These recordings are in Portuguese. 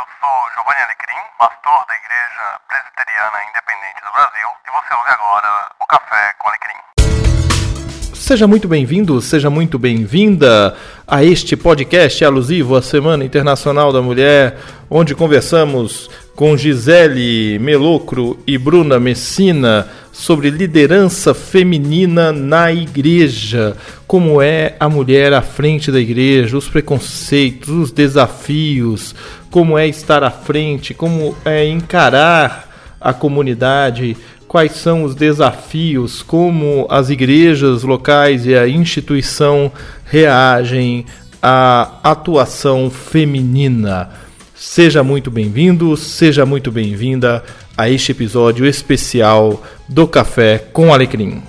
eu sou Giovanni Alecrim, pastor da Igreja Presbiteriana Independente do Brasil, e você ouve agora o Café com Alecrim. Seja muito bem-vindo, seja muito bem-vinda a este podcast alusivo à Semana Internacional da Mulher, onde conversamos com Gisele Melocro e Bruna Messina sobre liderança feminina na igreja, como é a mulher à frente da igreja, os preconceitos, os desafios, como é estar à frente, como é encarar a comunidade, quais são os desafios, como as igrejas locais e a instituição reagem à atuação feminina. Seja muito bem-vindo, seja muito bem-vinda a este episódio especial do Café com Alecrim.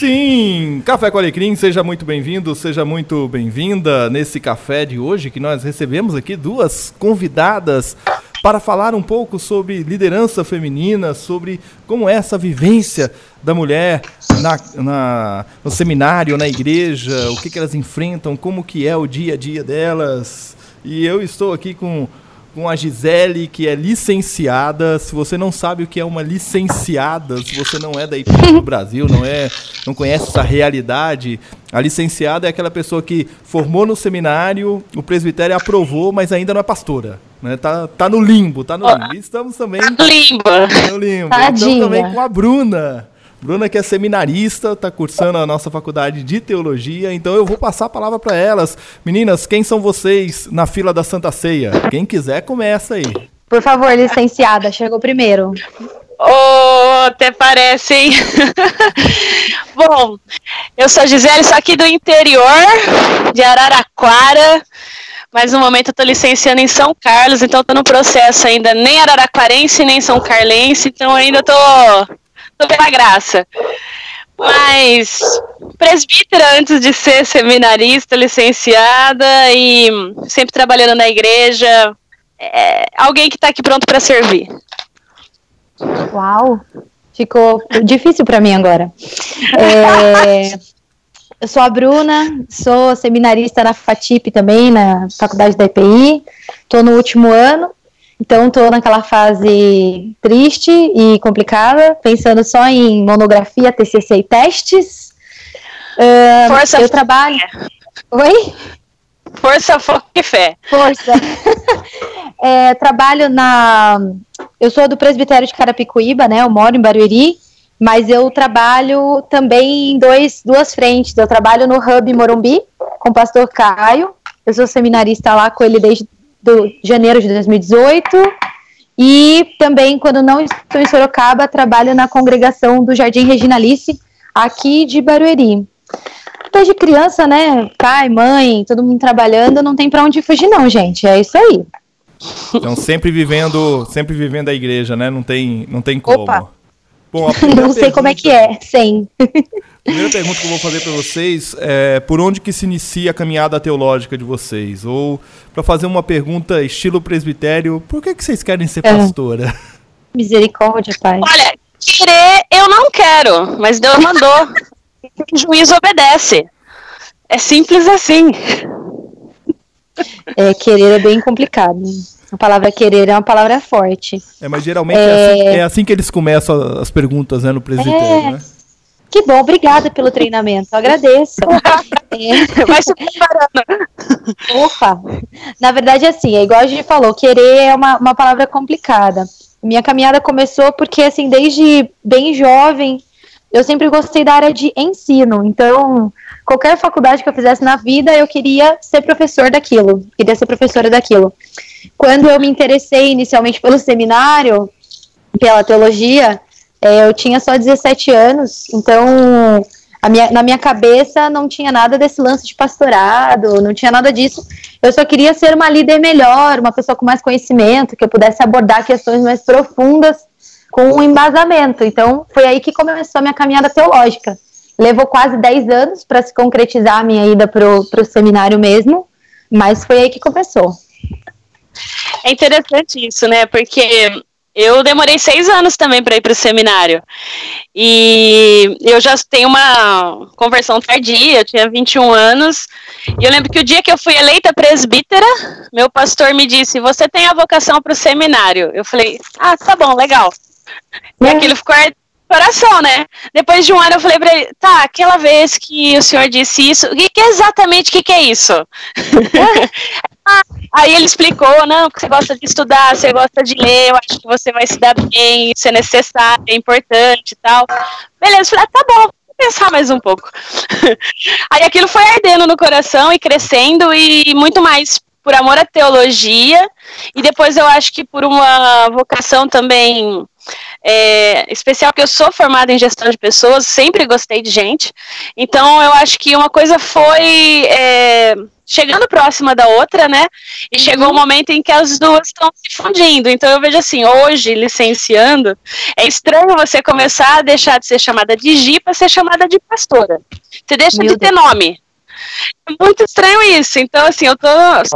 Sim, Café com Alecrim, seja muito bem-vindo, seja muito bem-vinda nesse café de hoje que nós recebemos aqui duas convidadas para falar um pouco sobre liderança feminina, sobre como é essa vivência da mulher na, na, no seminário, na igreja, o que, que elas enfrentam, como que é o dia a dia delas. E eu estou aqui com com a Gisele, que é licenciada. Se você não sabe o que é uma licenciada, se você não é da IP do Brasil, não é, não conhece essa realidade, a licenciada é aquela pessoa que formou no seminário, o presbitério aprovou, mas ainda não é pastora. Né? Tá, tá no limbo, tá no limbo. estamos também. Tá no limbo. Tá no limbo. Tadinha. Estamos também com a Bruna. Bruna, que é seminarista, está cursando a nossa faculdade de teologia, então eu vou passar a palavra para elas. Meninas, quem são vocês na fila da Santa Ceia? Quem quiser, começa aí. Por favor, licenciada, chegou primeiro. Oh, até parece, hein? Bom, eu sou Gisele, sou aqui do interior de Araraquara, mas no momento eu tô licenciando em São Carlos, então tô no processo ainda nem araraquarense, nem são carlense, então ainda tô pela graça. Mas presbítera antes de ser seminarista, licenciada e sempre trabalhando na igreja. É alguém que está aqui pronto para servir. Uau! Ficou difícil para mim agora. É, eu sou a Bruna, sou seminarista na FATIP também, na Faculdade da EPI. Estou no último ano então, estou naquela fase triste e complicada, pensando só em monografia, TCC e testes. Uh, Força, eu trabalho. Oi? Força, foco e fé. Força. é, trabalho na. Eu sou do presbitério de Carapicuíba, né? Eu moro em Barueri, mas eu trabalho também em dois, duas frentes. Eu trabalho no Hub Morumbi com o pastor Caio. Eu sou seminarista lá com ele desde do janeiro de 2018. E também, quando não estou em Sorocaba, trabalho na congregação do Jardim Reginalice, aqui de Barueri. Desde criança, né? Pai, mãe, todo mundo trabalhando, não tem para onde fugir, não, gente. É isso aí. Então, sempre vivendo, sempre vivendo a igreja, né? Não tem, não tem como. Opa. Bom, não sei como é que é, sem. Primeira pergunta que eu vou fazer para vocês é por onde que se inicia a caminhada teológica de vocês? Ou para fazer uma pergunta estilo presbitério, por que que vocês querem ser é. pastora? Misericórdia, pai. Olha, querer eu não quero, mas Deus mandou. o juiz obedece. É simples assim. É, querer é bem complicado. A palavra querer é uma palavra forte. É, mas geralmente é, é, assim, é assim, que eles começam as perguntas né, no presbitério, é... né? Que bom, obrigada pelo treinamento, eu agradeço. é. Vai se preparando. Opa! Na verdade, assim, é igual a gente falou, querer é uma, uma palavra complicada. Minha caminhada começou porque, assim, desde bem jovem, eu sempre gostei da área de ensino. Então, qualquer faculdade que eu fizesse na vida, eu queria ser professor daquilo, queria ser professora daquilo. Quando eu me interessei inicialmente pelo seminário, pela teologia, é, eu tinha só 17 anos, então minha, na minha cabeça não tinha nada desse lance de pastorado, não tinha nada disso. Eu só queria ser uma líder melhor, uma pessoa com mais conhecimento, que eu pudesse abordar questões mais profundas com um embasamento. Então, foi aí que começou a minha caminhada teológica. Levou quase 10 anos para se concretizar a minha ida para o seminário mesmo, mas foi aí que começou. É interessante isso, né? Porque Eu demorei seis anos também para ir para o seminário. E eu já tenho uma conversão tardia, eu tinha 21 anos. E eu lembro que o dia que eu fui eleita presbítera, meu pastor me disse: Você tem a vocação para o seminário? Eu falei: Ah, tá bom, legal. E aquilo ficou coração, né? Depois de um ano eu falei pra ele, tá, aquela vez que o senhor disse isso, o que, que exatamente o que, que é isso? Aí ele explicou, não, que você gosta de estudar, você gosta de ler, eu acho que você vai se dar bem, isso é necessário, é importante e tal. Beleza, falei, ah, tá bom, pensar mais um pouco. Aí aquilo foi ardendo no coração e crescendo e muito mais por amor à teologia e depois eu acho que por uma vocação também é, especial, que eu sou formada em gestão de pessoas, sempre gostei de gente, então eu acho que uma coisa foi é, chegando próxima da outra, né? E uhum. chegou o um momento em que as duas estão se fundindo. Então eu vejo assim, hoje, licenciando, é estranho você começar a deixar de ser chamada de Gi para ser chamada de pastora. Você deixa Meu de ter Deus. nome. É muito estranho isso. Então, assim, eu tô.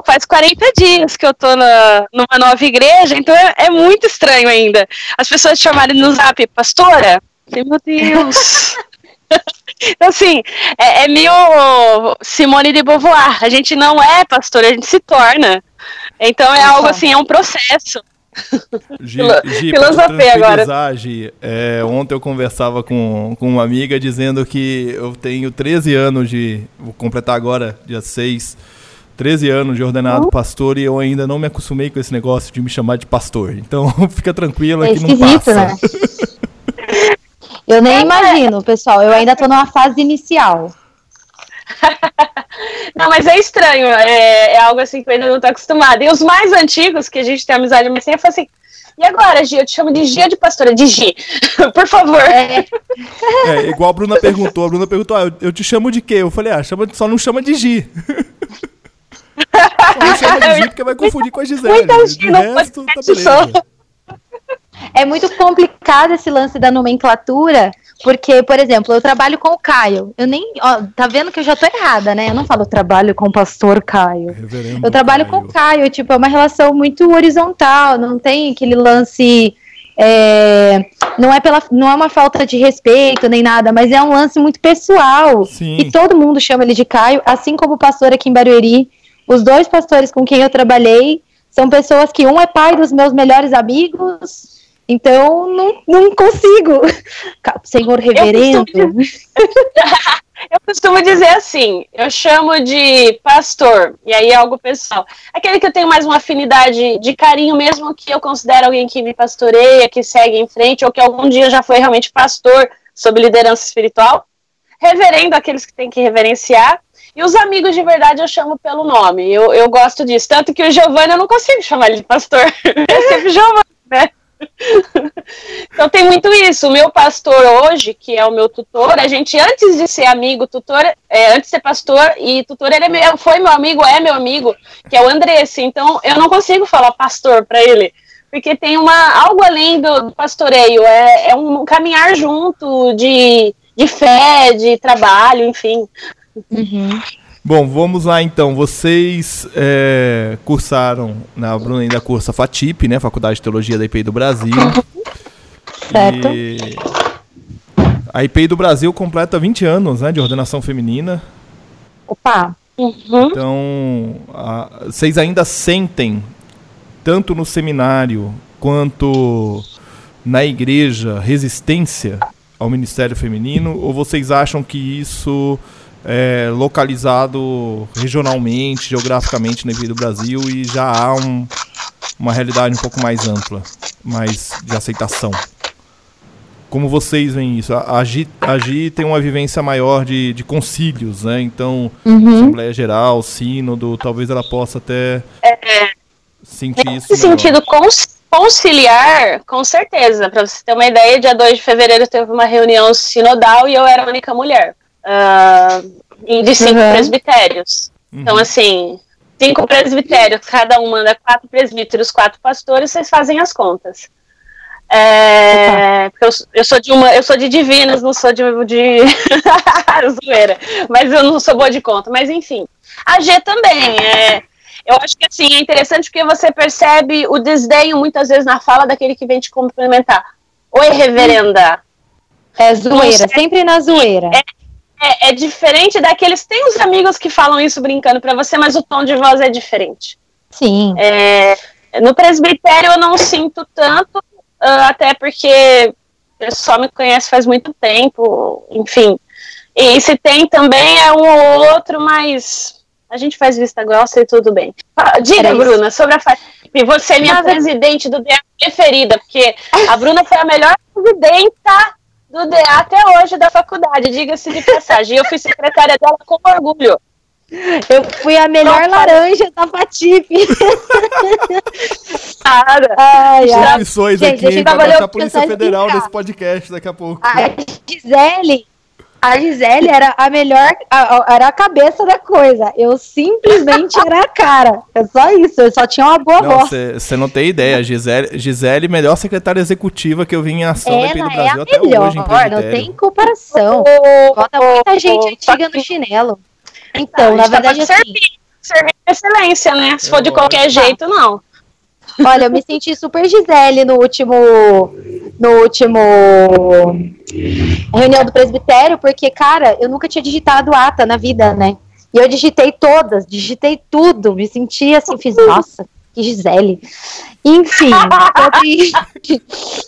Faz 40 dias que eu tô na, numa nova igreja, então é, é muito estranho ainda. As pessoas chamarem no zap, pastora? Meu Deus! então, assim, é, é meio Simone de Beauvoir. A gente não é pastora, a gente se torna. Então é algo assim, é um processo. Gi, Gi, Filosofia agora. Gi, é, ontem eu conversava com, com uma amiga dizendo que eu tenho 13 anos de. Vou completar agora, dia 6. 13 anos de ordenado uhum. pastor e eu ainda não me acostumei com esse negócio de me chamar de pastor. Então fica tranquila é que não passa. Né? eu nem imagino, pessoal. Eu ainda estou numa fase inicial. Não, mas é estranho, é, é, algo assim que eu ainda não tô acostumada. E os mais antigos, que a gente tem amizade mais sempre, eu falo assim, e agora, Gia? Eu te chamo de Gia de pastora, de Gi, por favor. É. é. igual a Bruna perguntou, a Bruna perguntou, ah, eu, eu te chamo de quê? Eu falei, ah, chama, só não chama de Gi. só não chama de Gi porque vai confundir com a Gisele. Então, Gi, de resto, tá beleza. É muito complicado esse lance da nomenclatura, porque, por exemplo, eu trabalho com o Caio. Eu nem. Ó, tá vendo que eu já tô errada, né? Eu não falo trabalho com o pastor Caio. Reverendo eu trabalho Caio. com o Caio. Tipo, é uma relação muito horizontal. Não tem aquele lance. É, não, é pela, não é uma falta de respeito nem nada, mas é um lance muito pessoal. Sim. E todo mundo chama ele de Caio, assim como o pastor aqui em Barueri. Os dois pastores com quem eu trabalhei são pessoas que um é pai dos meus melhores amigos então, não, não consigo. Senhor reverendo. Eu costumo, dizer, eu costumo dizer assim: eu chamo de pastor, e aí é algo pessoal. Aquele que eu tenho mais uma afinidade de carinho, mesmo que eu considere alguém que me pastoreia, que segue em frente, ou que algum dia já foi realmente pastor sob liderança espiritual. Reverendo, aqueles que tem que reverenciar. E os amigos de verdade eu chamo pelo nome. Eu, eu gosto disso. Tanto que o Giovanni eu não consigo chamar ele de pastor. É sempre Giovanni, né? então tem muito isso. O meu pastor hoje, que é o meu tutor, a gente antes de ser amigo, tutor, é, antes de ser pastor e tutor, ele é meu, foi meu amigo, é meu amigo, que é o Andresse. Então eu não consigo falar pastor para ele, porque tem uma algo além do, do pastoreio, é, é, um caminhar junto de, de fé, de trabalho, enfim. Uhum. Bom, vamos lá então. Vocês é, cursaram, na né, Bruna ainda cursa FATIP, né? Faculdade de Teologia da IPI do Brasil. Certo. E a IPI do Brasil completa 20 anos né, de ordenação feminina. Opa! Uhum. Então, a, vocês ainda sentem, tanto no seminário quanto na igreja, resistência ao ministério feminino? Ou vocês acham que isso é, localizado regionalmente, geograficamente no meio do Brasil e já há um, uma realidade um pouco mais ampla, mais de aceitação. Como vocês veem isso? A Gi, a Gi tem uma vivência maior de, de concílios, né? Então, uhum. Assembleia Geral, Sínodo, talvez ela possa até é, sentir isso. Nesse sentido, conciliar, com certeza. Para você ter uma ideia, dia 2 de fevereiro teve uma reunião sinodal e eu era a única mulher uh, de cinco uhum. presbitérios. Uhum. Então, assim, cinco presbitérios, cada um manda quatro presbíteros, quatro pastores, vocês fazem as contas. É, eu, eu, sou de uma, eu sou de divinas, não sou de, de... zoeira, mas eu não sou boa de conta. Mas enfim, a G também é, Eu acho que assim, é interessante porque você percebe o desdenho muitas vezes na fala daquele que vem te cumprimentar. Oi, reverenda. É zoeira, sempre na zoeira. É, é, diferente daqueles. Tem uns amigos que falam isso brincando pra você, mas o tom de voz é diferente. Sim. É, no presbitério eu não sinto tanto, ah, até porque o pessoal me conhece faz muito tempo, enfim. E se tem também é um ou outro, mas a gente faz vista grossa e tudo bem. Ah, Diga, Bruna, sobre a FATIP. Você é minha presidente do DA preferida, porque a Bruna foi a melhor presidenta do DA até hoje da faculdade, diga-se de passagem. Eu fui secretária dela com orgulho. Eu fui a melhor Não, laranja da Patife. Cara, ai, ai. Opções aqui, a gente vai a Polícia Federal nesse podcast daqui a pouco. A Gisele a Gisele era a melhor, a, era a cabeça da coisa. Eu simplesmente era a cara. É só isso, eu só tinha uma boa não, voz. Você não tem ideia. Gisele, Gisele, melhor secretária executiva que eu vi em ação Ela do Brasil é a até melhor, hoje. Não tem comparação. Bota muita gente antiga no chinelo. Então, na verdade, assim. Servir, servir excelência, né? Se for de qualquer jeito, não. Olha, eu me senti super Gisele no último. No último. Reunião do presbitério, porque, cara, eu nunca tinha digitado ata na vida, né? E eu digitei todas, digitei tudo, me senti assim, fiz, nossa, que Gisele. Enfim, sobre,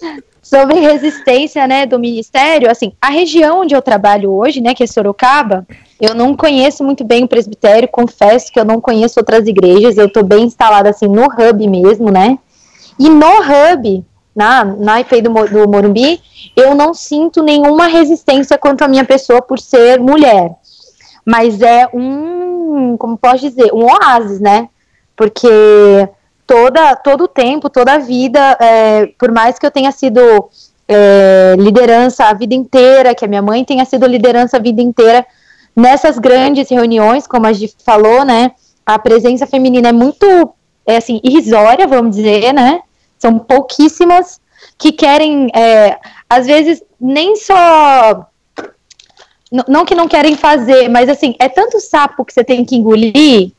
sobre resistência, né, do ministério, assim, a região onde eu trabalho hoje, né, que é Sorocaba, eu não conheço muito bem o presbitério, confesso que eu não conheço outras igrejas, eu tô bem instalada assim no hub mesmo, né? E no hub, na, na IPI do, do Morumbi, eu não sinto nenhuma resistência quanto à minha pessoa por ser mulher. Mas é um, como posso dizer, um oásis, né? Porque toda, todo o tempo, toda a vida, é, por mais que eu tenha sido é, liderança a vida inteira, que a minha mãe tenha sido liderança a vida inteira, nessas grandes reuniões, como a gente falou, né, a presença feminina é muito, é assim, irrisória, vamos dizer, né, são pouquíssimas que querem, é, às vezes, nem só, não que não querem fazer, mas assim, é tanto sapo que você tem que engolir,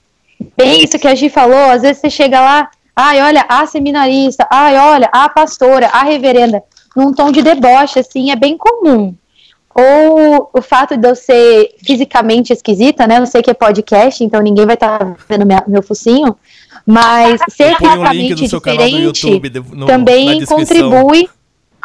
bem isso que a Gi falou, às vezes você chega lá, ai, olha, a seminarista, ai, olha, a pastora, a reverenda, num tom de deboche, assim, é bem comum ou o fato de eu ser fisicamente esquisita, né? Eu sei que é podcast, então ninguém vai estar tá vendo minha, meu focinho, mas ser fisicamente um diferente YouTube, no, também contribui.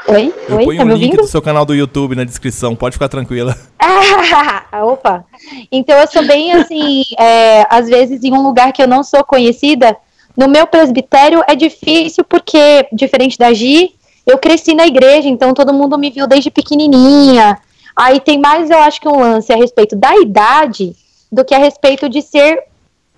Oi? Eu Oi? ponho tá o link do seu canal do YouTube na descrição, pode ficar tranquila. Ah, opa! Então eu sou bem assim, é, às vezes em um lugar que eu não sou conhecida, no meu presbitério é difícil porque, diferente da Gi, eu cresci na igreja, então todo mundo me viu desde pequenininha. Aí tem mais, eu acho que um lance a respeito da idade do que a respeito de ser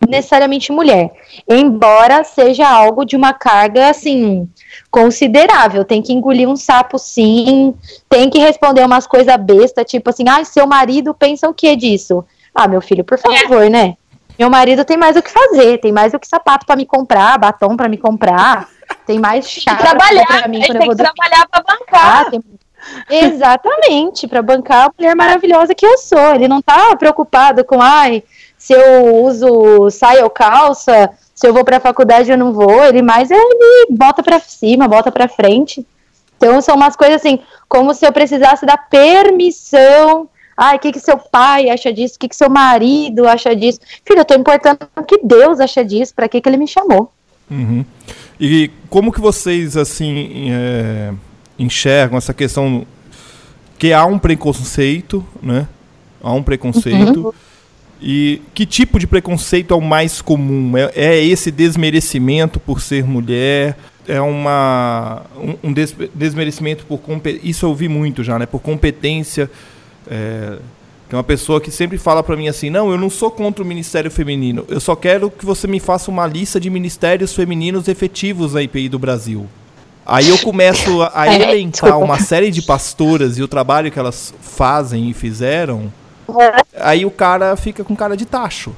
necessariamente mulher. Embora seja algo de uma carga, assim, considerável. Tem que engolir um sapo, sim. Tem que responder umas coisas besta, tipo assim, ah, seu marido pensa o que disso? Ah, meu filho, por favor, é. né? Meu marido tem mais o que fazer, tem mais o que sapato para me comprar, batom para me comprar, tem mais chá trabalhar, pra mim quando eu vou trabalhar para bancar. Ah, tem Exatamente, para bancar a mulher maravilhosa que eu sou. Ele não tá preocupado com, ai, se eu uso saia ou calça, se eu vou para a faculdade eu não vou. Ele mais é, ele bota para cima, bota para frente. Então são umas coisas assim, como se eu precisasse da permissão. Ai, o que, que seu pai acha disso? O que, que seu marido acha disso? Filho, eu tô importando o que Deus acha disso, para que, que ele me chamou. Uhum. E como que vocês, assim, é enxergam essa questão que há um preconceito, né? Há um preconceito. Uhum. E que tipo de preconceito é o mais comum? É, é esse desmerecimento por ser mulher? É uma, um, um des, desmerecimento por Isso eu ouvi muito já, né? Por competência. É, uma pessoa que sempre fala para mim assim: não, eu não sou contra o Ministério Feminino. Eu só quero que você me faça uma lista de ministérios femininos efetivos na IPI do Brasil. Aí eu começo a, é, elencar uma série de pastoras e o trabalho que elas fazem e fizeram. É. Aí o cara fica com cara de tacho.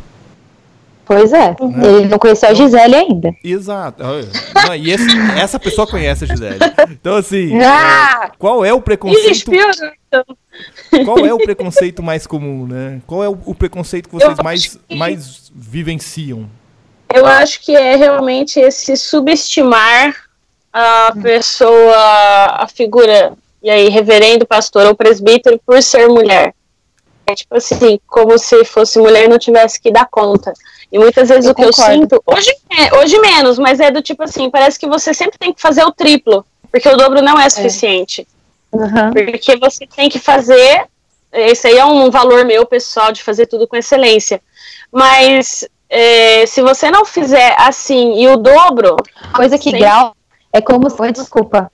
Pois é, né? ele não conheceu a Gisele ainda. Exato. Não, e esse, essa pessoa conhece a Gisele. Então, assim, ah! é, qual é o preconceito. Qual é o preconceito mais comum, né? Qual é o, o preconceito que vocês mais, mais vivenciam? Eu acho que é realmente esse subestimar a pessoa, a figura, e aí, reverendo, pastor ou presbítero, por ser mulher. É tipo assim, como se fosse mulher e não tivesse que dar conta. E muitas vezes Eu o que eu concordo. sinto, hoje, é, hoje menos, mas é do tipo assim, parece que você sempre tem que fazer o triplo, porque o dobro não é suficiente. Uhum. Porque você tem que fazer. Esse aí é um valor meu pessoal de fazer tudo com excelência. Mas é, se você não fizer assim e o dobro. Coisa que Sim. grau é como se. Desculpa.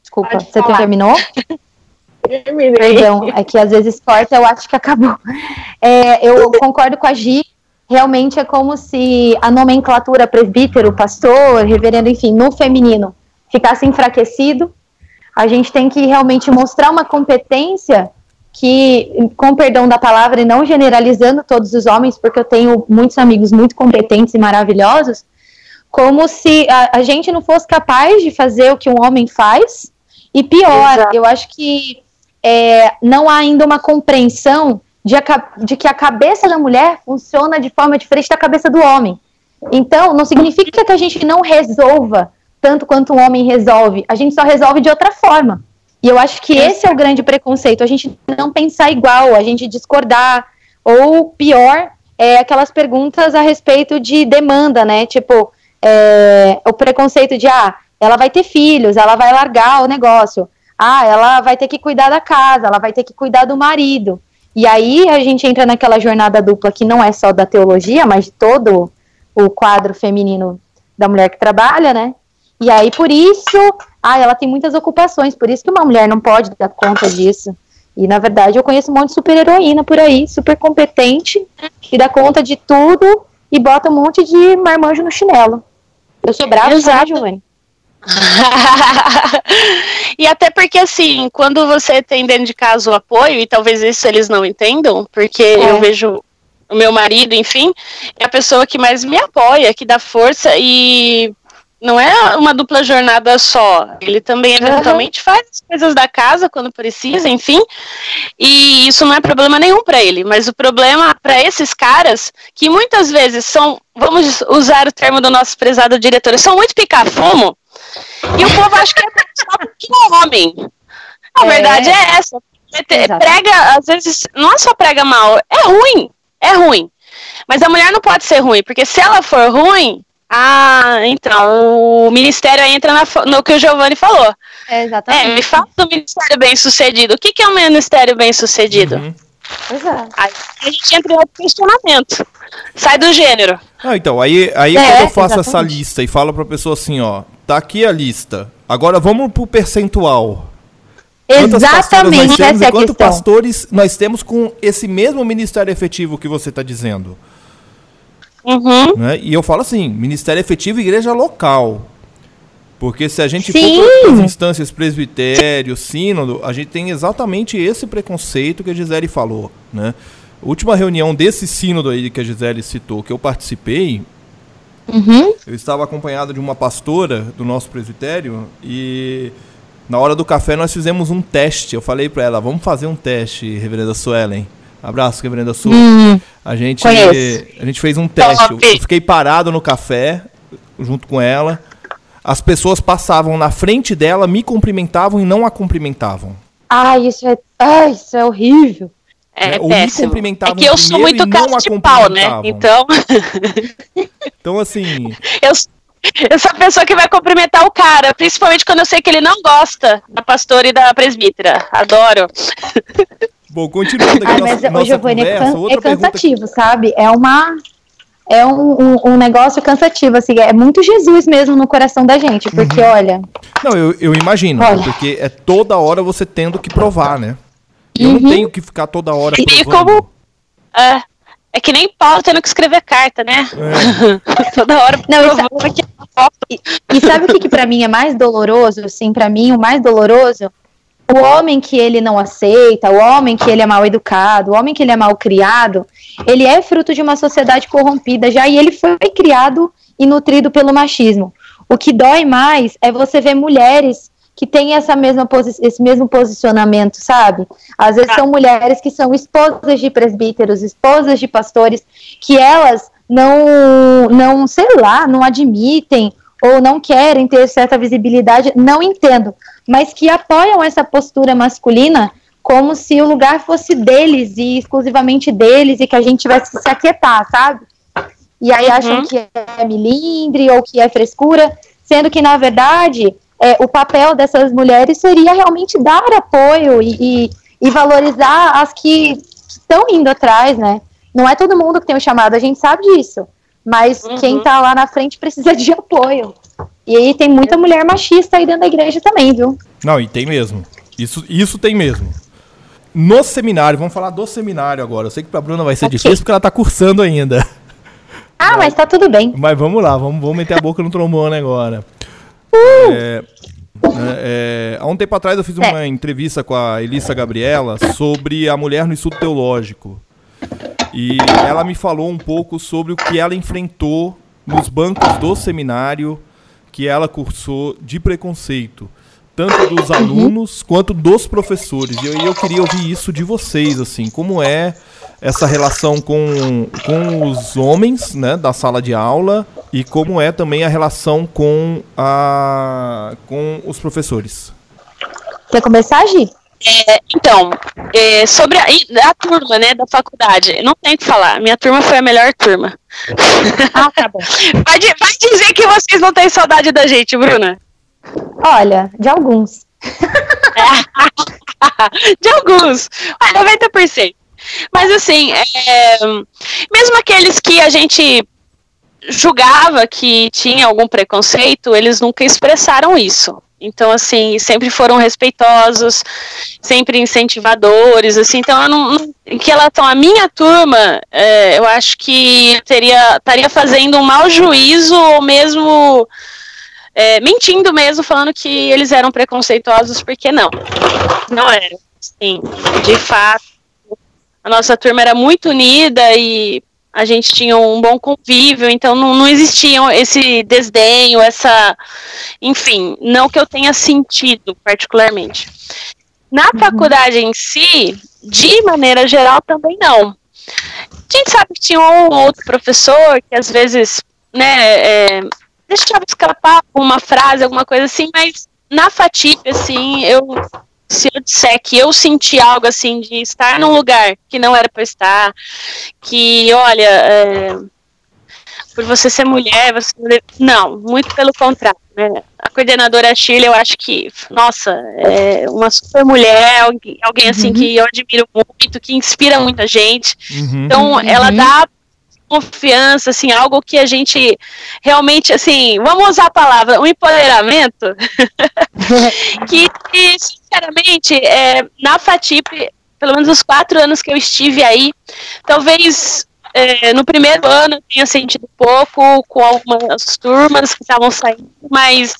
Desculpa, Pode você falar. terminou? Perdão, é que às vezes corta, eu acho que acabou. É, eu concordo com a Gi, realmente é como se a nomenclatura presbítero, pastor, reverendo, enfim, no feminino ficasse enfraquecido. A gente tem que realmente mostrar uma competência que, com perdão da palavra, e não generalizando todos os homens, porque eu tenho muitos amigos muito competentes e maravilhosos, como se a, a gente não fosse capaz de fazer o que um homem faz. E pior, Exato. eu acho que é, não há ainda uma compreensão de, a de que a cabeça da mulher funciona de forma diferente da cabeça do homem. Então, não significa que a gente não resolva tanto quanto o homem resolve, a gente só resolve de outra forma. E eu acho que esse é o grande preconceito, a gente não pensar igual, a gente discordar, ou pior, é aquelas perguntas a respeito de demanda, né? Tipo, é, o preconceito de, ah, ela vai ter filhos, ela vai largar o negócio, ah, ela vai ter que cuidar da casa, ela vai ter que cuidar do marido. E aí a gente entra naquela jornada dupla que não é só da teologia, mas de todo o quadro feminino da mulher que trabalha, né? E aí por isso, ah, ela tem muitas ocupações, por isso que uma mulher não pode dar conta disso. E na verdade eu conheço um monte de super heroína por aí, super competente, que dá conta de tudo e bota um monte de marmanjo no chinelo. Eu sou brava, Exato. tá, Giovanni? e até porque, assim, quando você tem dentro de casa o apoio, e talvez isso eles não entendam, porque É. eu vejo o meu marido, enfim, é a pessoa que mais me apoia, que dá força e não é uma dupla jornada só. Ele também eventualmente faz as coisas da casa quando precisa, enfim. E isso não é problema nenhum para ele, mas o problema para esses caras que muitas vezes são, vamos usar o termo do nosso prezado diretor, são muito pica-fumo. E o povo acha que é só porque é homem. A É. verdade é essa. É Exato. Prega, às vezes, não é só prega mal, é ruim. É ruim. Mas a mulher não pode ser ruim, porque se ela for ruim, ah, então o ministério entra na no que o Giovanni falou. É, É, exatamente. me fala do ministério bem sucedido. O que, que é um ministério bem sucedido? Uhum. Pois é. Aí a gente entra em outro questionamento. Sai do gênero. Ah, então, aí, aí É, quando eu faço essa exatamente. lista e falo pra pessoa assim, ó, tá aqui a lista. Agora vamos pro percentual. Quantas Exatamente, temos essa é quantos questão. pastores nós temos com esse mesmo ministério efetivo que você está dizendo? Uhum. né? E eu falo assim, ministério efetivo e igreja local. Porque se a gente Sim. for para as instâncias presbitério, sínodo, a gente tem exatamente esse preconceito que a Gisele falou, né? A última reunião desse sínodo aí que a Gisele citou, que eu participei, Uhum. eu estava acompanhado de uma pastora do nosso presbitério e na hora do café nós fizemos um teste. Eu falei para ela, vamos fazer um teste, reverenda Suelen. Abraço, reverenda Su. Hum, A gente, Conheço. a gente fez um teste. Eu, eu fiquei parado no café, junto com ela. As pessoas passavam na frente dela, me cumprimentavam e não a cumprimentavam. Ai, isso é, ai, isso é horrível. É, É, ou me péssimo. cumprimentavam É que eu sou muito e a de pau, né? Então, Então, assim, eu, eu sou a pessoa que vai cumprimentar o cara, principalmente quando eu sei que ele não gosta da pastora e da presbítera. Adoro. bom, continuando aqui nossa, mas, nossa Giovanni, é, can- é cansativo, sabe? É uma. É um, um, um negócio cansativo, assim, é muito Jesus mesmo no coração da gente, porque Uhum. olha, Não, eu, eu imagino, Olha. porque é toda hora você tendo que provar, né? Eu Uhum. não tenho que ficar toda hora E provando. como- É, é que nem Paulo tendo que escrever carta, né? É, Toda hora Não, provando que E sabe o que, que para mim é mais doloroso? Assim, para mim, o mais doloroso, o homem que ele não aceita, o homem que ele é mal educado, o homem que ele é mal criado, ele é fruto de uma sociedade corrompida já e ele foi criado e nutrido pelo machismo. O que dói mais é você ver mulheres que têm essa mesma esse mesmo posicionamento, sabe? Às vezes são mulheres que são esposas de presbíteros, esposas de pastores, que elas não, não, sei lá, não admitem ou não querem ter certa visibilidade, não entendo, mas que apoiam essa postura masculina como se o lugar fosse deles e exclusivamente deles e que a gente tivesse que se aquietar, sabe? E aí uhum. acham que é milindre ou que é frescura, sendo que, na verdade, é, o papel dessas mulheres seria realmente dar apoio e, e, e valorizar as que estão indo atrás, né? Não é todo mundo que tem o chamado, a gente sabe disso. Mas uhum. quem tá lá na frente precisa de apoio. E aí tem muita mulher machista aí dentro da igreja também, viu? Não, e tem mesmo. Isso, isso tem mesmo. No seminário, vamos falar do seminário agora. Eu sei que pra Bruna vai ser okay. difícil porque ela tá cursando ainda. Ah, mas, mas tá tudo bem. Mas vamos lá, vamos, vamos meter a boca no trombone agora. Uh! É, é, há um tempo atrás eu fiz uma é. entrevista com a Elissa Gabriela sobre a mulher no estudo teológico. E ela me falou um pouco sobre o que ela enfrentou nos bancos do seminário que ela cursou de preconceito, tanto dos uhum. alunos quanto dos professores. E eu, eu queria ouvir isso de vocês, assim, como é essa relação com, com os homens, né, da sala de aula e como é também a relação com a com os professores. Quer começar, Gi? É, então, é, sobre a, a, turma, né, da faculdade, não tem o que falar. Minha turma foi a melhor turma. Ah, tá bom. vai, vai dizer que vocês não têm saudade da gente, Bruna. Olha, de alguns. de alguns. 90%. Mas assim, é, mesmo aqueles que a gente julgava que tinha algum preconceito, eles nunca expressaram isso. Então, assim, sempre foram respeitosos, sempre incentivadores, assim. Então, eu não, não, em minha turma, é, eu acho que teria estaria fazendo um mau juízo ou mesmo é, mentindo mesmo, falando que eles eram preconceituosos, porque não, não era. Sim, de fato, a nossa turma era muito unida e a gente tinha um bom convívio, então não, não existia esse desdenho, essa. Enfim, não que eu tenha sentido particularmente. Na uhum. faculdade em si, de maneira geral, também não. A gente sabe que tinha um outro professor que às vezes, né, é, deixava escapar uma frase, alguma coisa assim, mas na FATIP, assim, eu se eu disser que eu senti algo assim de estar num lugar que não era para estar, que olha, é, por você ser mulher, você não, muito pelo contrário, né? A coordenadora Shirley, eu acho que, nossa, é uma super mulher, alguém, alguém assim uhum. que eu admiro muito, que inspira muita gente. Uhum. Então, ela uhum. dá confiança, assim, algo que a gente realmente, assim, vamos usar a palavra, um empoderamento, que, sinceramente, é, na FATIP, pelo menos os quatro anos que eu estive aí, talvez é, no primeiro ano eu tenha sentido pouco com algumas turmas que estavam saindo, mas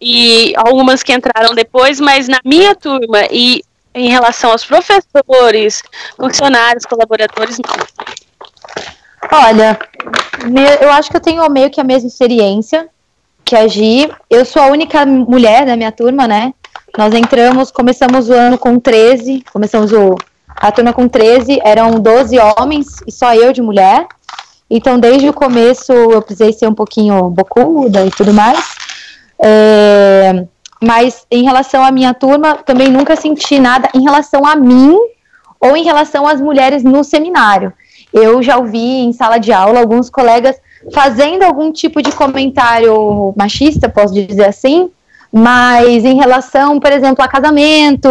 e algumas que entraram depois, mas na minha turma e em relação aos professores, funcionários, colaboradores, não. Olha, eu acho que eu tenho meio que a mesma experiência que a Gi. Eu sou a única mulher da minha turma, né? Nós entramos, começamos o ano com 13, começamos o, a turma com 13, eram 12 homens e só eu de mulher. Então, desde o começo, eu precisei ser um pouquinho bocuda e tudo mais. É, mas em relação à minha turma, também nunca senti nada em relação a mim ou em relação às mulheres no seminário. Eu já ouvi em sala de aula alguns colegas fazendo algum tipo de comentário machista, posso dizer assim, mas em relação, por exemplo, a casamento,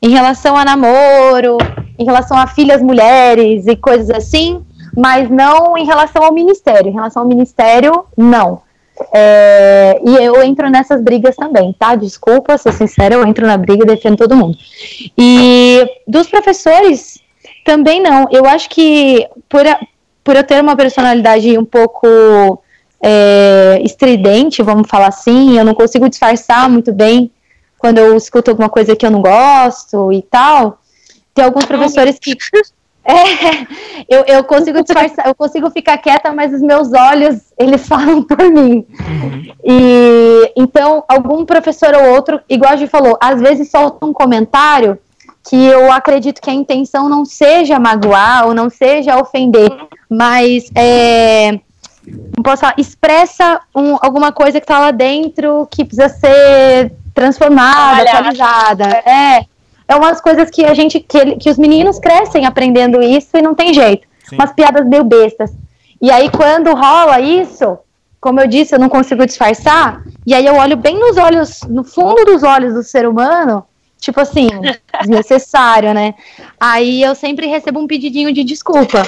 em relação a namoro, em relação a filhas mulheres e coisas assim, mas não em relação ao ministério. Em relação ao ministério, não. É, e eu entro nessas brigas também, tá? Desculpa, sou sincera, eu entro na briga e defendo todo mundo. E dos professores, também não. Eu acho que por, a, por eu ter uma personalidade um pouco é, estridente, vamos falar assim, eu não consigo disfarçar muito bem quando eu escuto alguma coisa que eu não gosto e tal. Tem alguns professores que. É, eu, eu consigo disfarçar, eu consigo ficar quieta, mas os meus olhos, eles falam por mim. Uhum. E então, algum professor ou outro, igual a gente falou, às vezes solta um comentário que eu acredito que a intenção não seja magoar ou não seja ofender, mas é, posso falar, expressa um, alguma coisa que está lá dentro que precisa ser transformada, atualizada. É, é umas coisas que a gente, que, que os meninos crescem aprendendo isso e não tem jeito. Sim. Umas piadas meio bestas. E aí, quando rola isso, como eu disse, eu não consigo disfarçar, e aí eu olho bem nos olhos, no fundo dos olhos do ser humano, tipo assim, desnecessário, né? Aí eu sempre recebo um pedidinho de desculpa.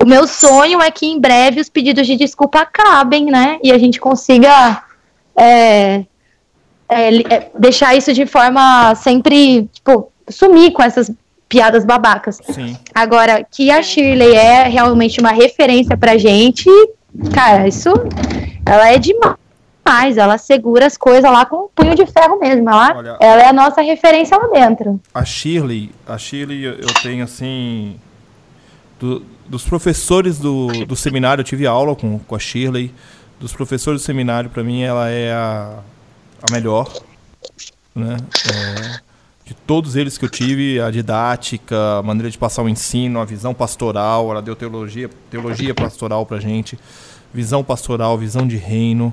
O meu sonho é que em breve os pedidos de desculpa acabem, né? E a gente consiga é, é, é, deixar isso de forma sempre, tipo, sumir com essas piadas babacas. Sim. Agora, que a Shirley é realmente uma referência pra gente, cara, isso, ela é demais. Ela segura as coisas lá com um punho de ferro mesmo. Ela, Olha, ela é a nossa referência lá dentro. A Shirley, a Shirley, eu tenho assim. Do, dos professores do, do seminário, eu tive aula com, com a Shirley. Dos professores do seminário, para mim, ela é a, a melhor. Né? É, de todos eles que eu tive, a didática, a maneira de passar o ensino, a visão pastoral, ela deu teologia, teologia pastoral pra gente, visão pastoral, visão de reino.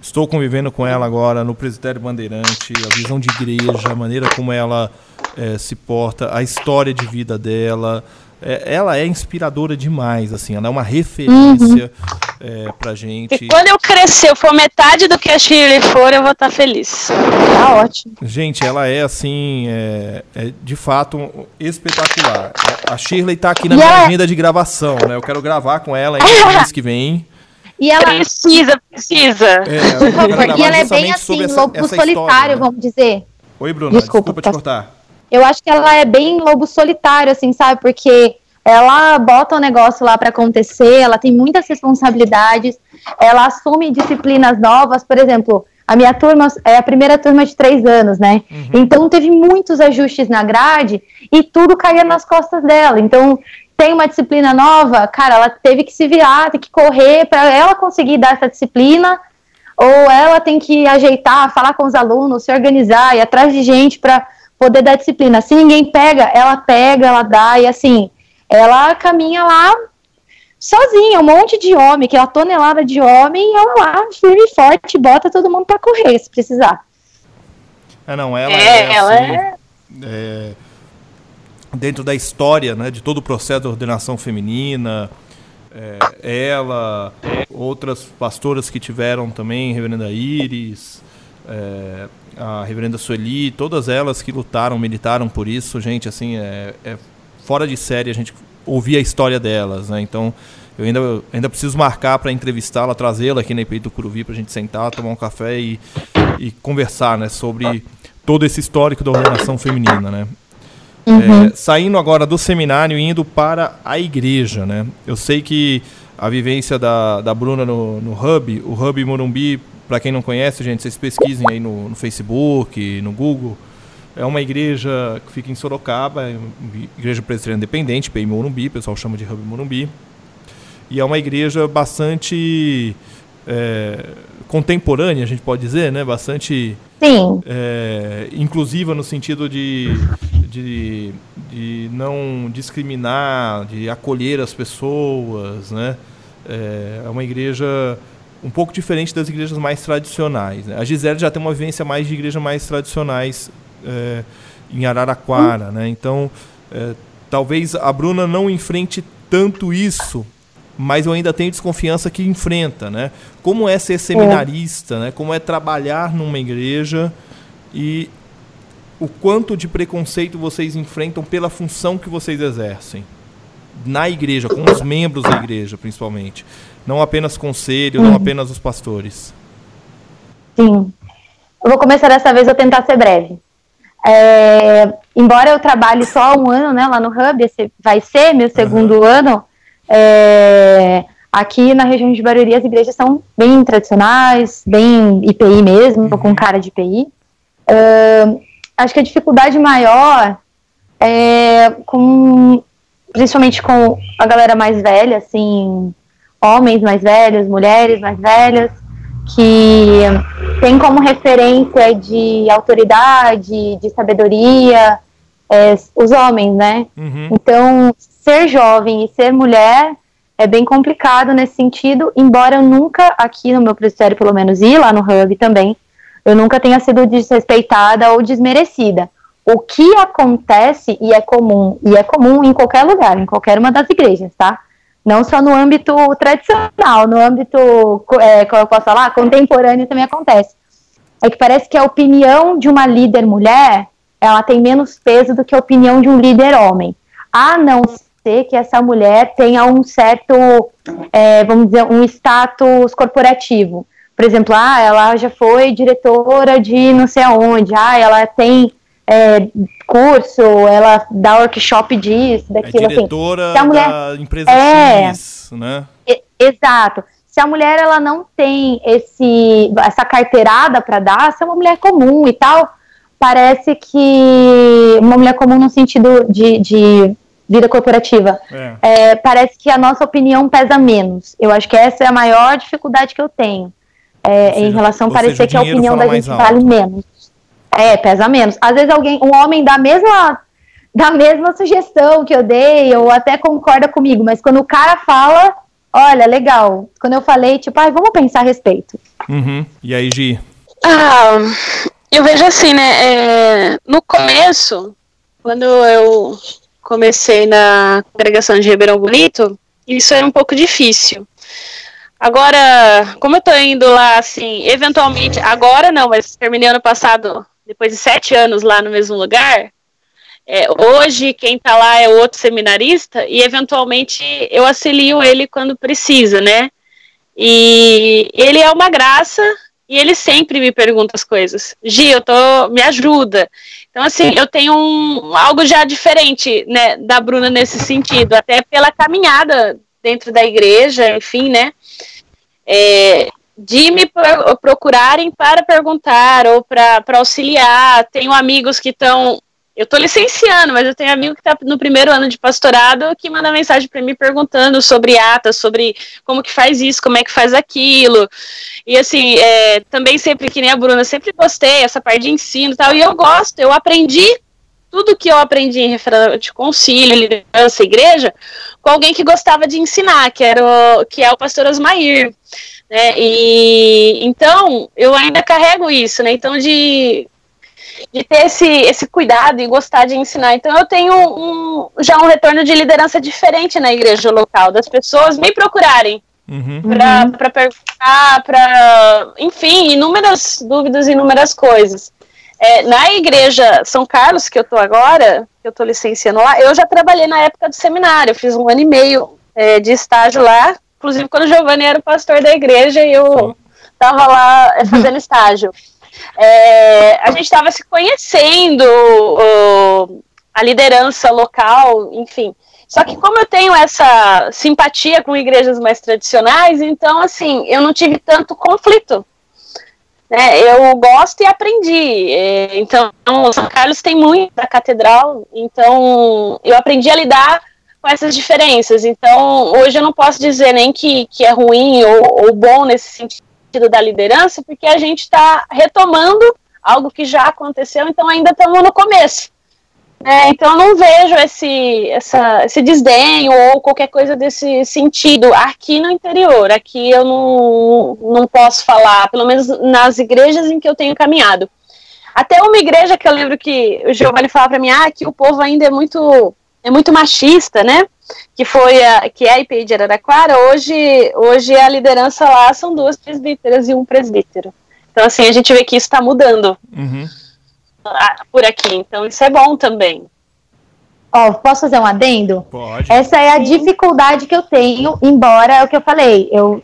Estou convivendo com ela agora no Presbitério Bandeirante, a visão de igreja, a maneira como ela é, se porta, a história de vida dela, é, ela é inspiradora demais, assim, ela é uma referência uhum. é, pra gente. E quando eu crescer, eu for metade do que a Shirley for, eu vou estar tá feliz. Tá ótimo. Gente, ela é assim, é, é de fato espetacular. A Shirley tá aqui na minha é- agenda de gravação, né? Eu quero gravar com ela no mês que vem. E ela precisa, precisa. É, e ela é bem assim, essa, lobo essa solitário, história, né? vamos dizer. Oi, Bruna, desculpa, desculpa te cortar. Eu acho que ela é bem lobo solitário, assim, sabe? Porque ela bota o negócio lá para acontecer, ela tem muitas responsabilidades, ela assume disciplinas novas, por exemplo, a minha turma é a primeira turma de três anos, né? Uhum. Então teve muitos ajustes na grade e tudo caía nas costas dela. Então tem uma disciplina nova, cara, ela teve que se virar, tem que correr para ela conseguir dar essa disciplina, ou ela tem que ajeitar, falar com os alunos, se organizar, ir atrás de gente para poder dar disciplina. Se ninguém pega, ela pega, ela dá, e assim, ela caminha lá sozinha, um monte de homem, aquela tonelada de homem, e ela lá, firme e forte, bota todo mundo para correr, se precisar. É, não, ela é, é ela assim, é... é... Dentro da história, né, de todo o processo da ordenação feminina, é, ela, outras pastoras que tiveram também, Reverenda Iris, é, a reverenda Sueli, todas elas que lutaram, militaram por isso, gente, assim, é, é fora de série a gente ouvir a história delas, né? Então, eu ainda, ainda preciso marcar para entrevistá-la, trazê-la aqui na IPI do Curuvi para a gente sentar, tomar um café e, e conversar, né, sobre todo esse histórico da ordenação feminina, né? Uhum. É, saindo agora do seminário e indo para a igreja, né? Eu sei que a vivência da, da Bruna no, no Hub, o Hub Morumbi para quem não conhece, gente, vocês pesquisem aí no, no, Facebook, no Google. É uma igreja que fica em Sorocaba, é igreja presbiteriana independente, PI Morumbi, o pessoal chama de Hub Morumbi. E é uma igreja bastante é, contemporânea, a gente pode dizer, né? Bastante é, inclusiva no sentido de, de, de não discriminar, de acolher as pessoas, né? É, é uma igreja um pouco diferente das igrejas mais tradicionais. Né? A Gisele já tem uma vivência mais de igrejas mais tradicionais é, em Araraquara, né? Então, é, talvez a Bruna não enfrente tanto isso, mas eu ainda tenho desconfiança que enfrenta, né? Como é ser seminarista, né? Como é trabalhar numa igreja e o quanto de preconceito vocês enfrentam pela função que vocês exercem na igreja, com os membros da igreja, principalmente. Não apenas conselho, não apenas os pastores. Sim. Eu vou começar dessa vez, a tentar ser breve. É, embora eu trabalhe só um ano né, lá no Hub, esse vai ser meu segundo uhum. ano, é, aqui na região de Barueri as igrejas são bem tradicionais, bem IPI mesmo, uhum. com cara de IPI. Uh, acho que a dificuldade maior é com, principalmente com a galera mais velha, assim, homens mais velhos, mulheres mais velhas, que tem como referência de autoridade, de sabedoria, é, os homens, né? Uhum. Então, ser jovem e ser mulher é bem complicado nesse sentido, embora eu nunca, aqui no meu presbitério, pelo menos, e lá no Hub também, eu nunca tenha sido desrespeitada ou desmerecida. O que acontece, e é comum, e é comum em qualquer lugar, em qualquer uma das igrejas, tá? Não só no âmbito tradicional, no âmbito, é, como eu posso falar, contemporâneo também acontece. É que parece que a opinião de uma líder mulher, ela tem menos peso do que a opinião de um líder homem. A não ser que essa mulher tenha um certo, é, vamos dizer, um status corporativo. Por exemplo, ah, ela já foi diretora de não sei aonde, ah, ela tem é, curso, ela dá workshop disso, daquilo, é diretora assim. mulher, da empresa é, X, né? exato. Se a mulher ela não tem esse, essa carteirada para dar, se é uma mulher comum e tal, parece que uma mulher comum no sentido de, de vida corporativa. É. É, parece que a nossa opinião pesa menos. Eu acho que essa é a maior dificuldade que eu tenho. É, seja, em relação a parecer seja, que a opinião da gente alto. vale menos. É, pesa menos. Às vezes alguém, um homem da mesma da mesma sugestão que eu dei, ou até concorda comigo, mas quando o cara fala, olha, legal. Quando eu falei, tipo, ah, vamos pensar a respeito. Uhum. E aí, Gi? Ah, eu vejo assim, né? É, no começo, quando eu comecei na congregação de Ribeirão Bonito, isso era um pouco difícil. Agora, como eu tô indo lá, assim, eventualmente, agora não, mas terminei ano passado, depois de sete anos lá no mesmo lugar, é, hoje quem tá lá é outro seminarista e eventualmente eu auxilio ele quando precisa, né? E ele é uma graça e ele sempre me pergunta as coisas. Gi, eu tô, me ajuda. Então, assim, eu tenho um, algo já diferente, né, da Bruna nesse sentido, até pela caminhada dentro da igreja, enfim, né, é, de me procurarem para perguntar ou para auxiliar. Tenho amigos que estão eu tô licenciando, mas eu tenho amigo que está no primeiro ano de pastorado que manda mensagem para mim perguntando sobre atas, sobre como que faz isso, como é que faz aquilo. E assim, é, também sempre, que nem a Bruna, sempre gostei essa parte de ensino e tal, e eu gosto, eu aprendi tudo que eu aprendi em referente de concílio, liderança, igreja, com alguém que gostava de ensinar, que era o, que é o pastor Osmair. Né? E então eu ainda carrego isso, né? Então de de ter esse, esse cuidado e gostar de ensinar. Então eu tenho um, já um retorno de liderança diferente na igreja local, das pessoas me procurarem uhum. para perguntar, para, enfim, inúmeras dúvidas, inúmeras coisas. É, na igreja São Carlos, que eu tô agora, que eu tô licenciando lá, eu já trabalhei na época do seminário, eu fiz um ano e meio é, de estágio lá, inclusive quando o Giovanni era o pastor da igreja e eu estava lá é, fazendo estágio. É, a gente estava se conhecendo, o, a liderança local, enfim. Só que como eu tenho essa simpatia com igrejas mais tradicionais, então assim, eu não tive tanto conflito. Né? Eu gosto e aprendi. É, então, São Carlos tem muito da catedral, então eu aprendi a lidar com essas diferenças. Então, hoje eu não posso dizer nem que, que é ruim ou, ou bom nesse sentido sentido da liderança, porque a gente está retomando algo que já aconteceu, então ainda estamos no começo. É, então não vejo esse, essa, esse desdém ou qualquer coisa desse sentido aqui no interior. Aqui eu não, não posso falar, pelo menos nas igrejas em que eu tenho caminhado. Até uma igreja que eu lembro que o Giovanni falava para mim, ah, que o povo ainda é muito, é muito machista, né? que foi a, que é a IPI de Araraquara, hoje, hoje a liderança lá são duas presbíteras e um presbítero. Então, assim, a gente vê que isso está mudando uhum. Por aqui. Então, isso é bom também. Ó, oh, posso fazer um adendo? Pode. Essa é a dificuldade que eu tenho, embora é o que eu falei. Eu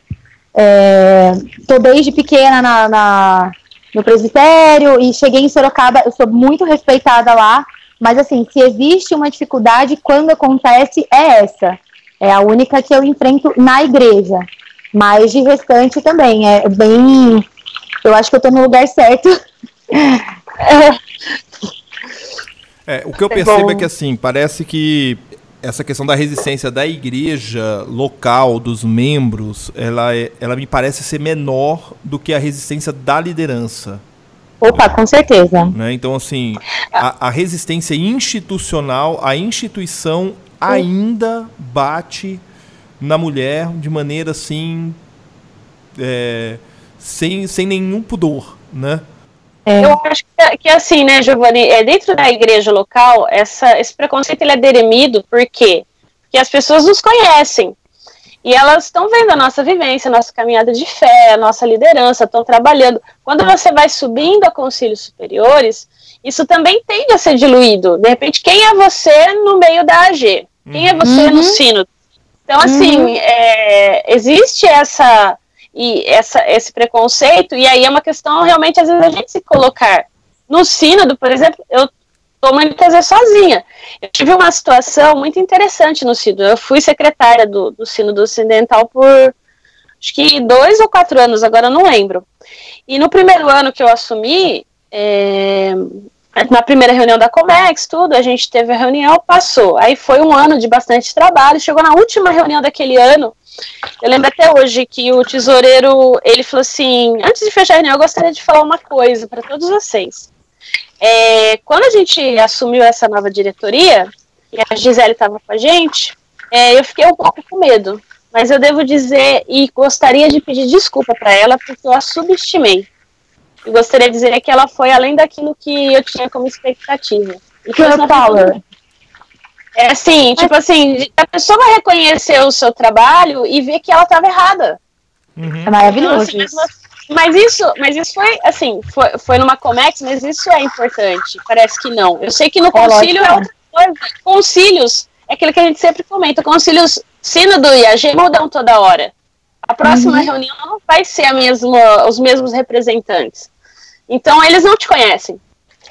é, tô desde pequena na, na, no presbitério e cheguei em Sorocaba, eu sou muito respeitada lá, mas assim, se existe uma dificuldade, quando acontece, é essa. É a única que eu enfrento na igreja. Mas de restante também. É bem. Eu acho que eu tô no lugar certo. É, o que eu é percebo é, é que assim, parece que essa questão da resistência da igreja local, dos membros, ela, é, ela me parece ser menor do que a resistência da liderança. Opa, com certeza. Né? Então, assim, a, a, resistência institucional, a instituição ainda bate na mulher de maneira assim. É, sem, sem nenhum pudor, né? É. Eu acho que, que assim, né, Giovanni, é, dentro da igreja local, essa, esse preconceito ele é deremido, por quê? Porque as pessoas nos conhecem. E elas estão vendo a nossa vivência, a nossa caminhada de fé, a nossa liderança, estão trabalhando. Quando você vai subindo a concílios superiores, isso também tende a ser diluído. De repente, quem é você no meio da AG? Quem é uhum. você uhum. no sino? Então, assim, uhum. é, existe essa, e essa, esse preconceito, e aí é uma questão realmente, às vezes, a gente se colocar. No sínodo, por exemplo, eu estou muitas vezes sozinha. Eu tive uma situação muito interessante no sínodo. Eu fui secretária do, do sínodo ocidental por acho que dois ou quatro anos, agora eu não lembro. E no primeiro ano que eu assumi, é, na primeira reunião da Comex, tudo, a gente teve a reunião, passou. Aí foi um ano de bastante trabalho, chegou na última reunião daquele ano, eu lembro até hoje que o tesoureiro, ele falou assim, antes de fechar a reunião, eu gostaria de falar uma coisa para todos vocês. É, quando a gente assumiu essa nova diretoria, e a Gisele estava com a gente, é, eu fiquei um pouco com medo. Mas eu devo dizer e gostaria de pedir desculpa para ela porque eu a subestimei. E gostaria de dizer que ela foi além daquilo que eu tinha como expectativa. E Pure Power. É assim, tipo assim, a pessoa vai reconhecer o seu trabalho e ver que ela estava errada. Uhum. É maravilhoso. Então, assim, mas isso, mas isso foi assim, foi, foi numa Comex, mas isso é importante. Parece que não. Eu sei que no é concílio é, é outra coisa. Concílios é aquilo que a gente sempre comenta. Concílios sínodo e AG mudam toda hora. A próxima uhum. reunião não vai ser a mesma, os mesmos representantes. Então eles não te conhecem.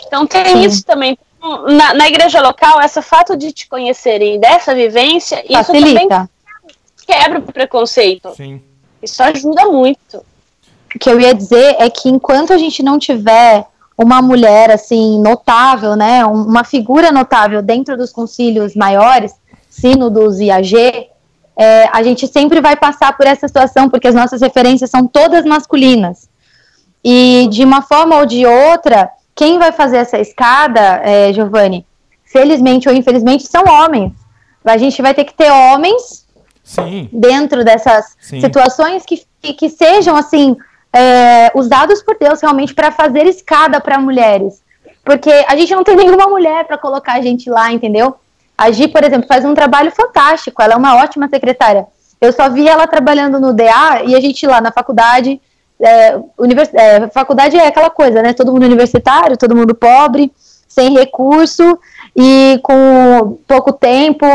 Então tem Sim. isso também na, na, igreja local, esse fato de te conhecerem dessa vivência, Facilita. isso também quebra o preconceito. Sim. Isso ajuda muito. O que eu ia dizer é que enquanto a gente não tiver uma mulher assim notável, né, uma figura notável dentro dos concílios maiores, sínodos e AG, é, a gente sempre vai passar por essa situação porque as nossas referências são todas masculinas. E de uma forma ou de outra, quem vai fazer essa escada, é, Giovanni, felizmente ou infelizmente, são homens. A gente vai ter que ter homens Sim. dentro dessas Sim. situações que, que sejam assim é, usados por Deus realmente para fazer escada para mulheres. Porque a gente não tem nenhuma mulher para colocar a gente lá, entendeu? A Gi, por exemplo, faz um trabalho fantástico, ela é uma ótima secretária. Eu só vi ela trabalhando no DA e a gente lá na faculdade é, univers, é, faculdade é aquela coisa, né? Todo mundo universitário, todo mundo pobre, sem recurso e com pouco tempo.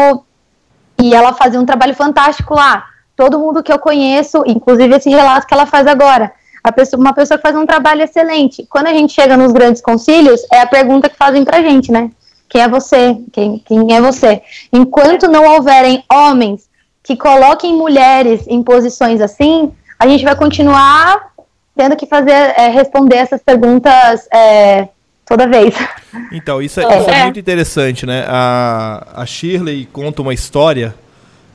E ela fazia um trabalho fantástico lá. Todo mundo que eu conheço, inclusive esse relato que ela faz agora, pessoa, uma pessoa que faz um trabalho excelente. Quando a gente chega nos grandes concílios, é a pergunta que fazem pra gente, né? Quem é você? Quem, quem é você? Enquanto não houverem homens que coloquem mulheres em posições assim, a gente vai continuar tendo que fazer, é, responder essas perguntas é, toda vez. Então, isso é, é, isso é, muito interessante, né? A, a Shirley conta uma história,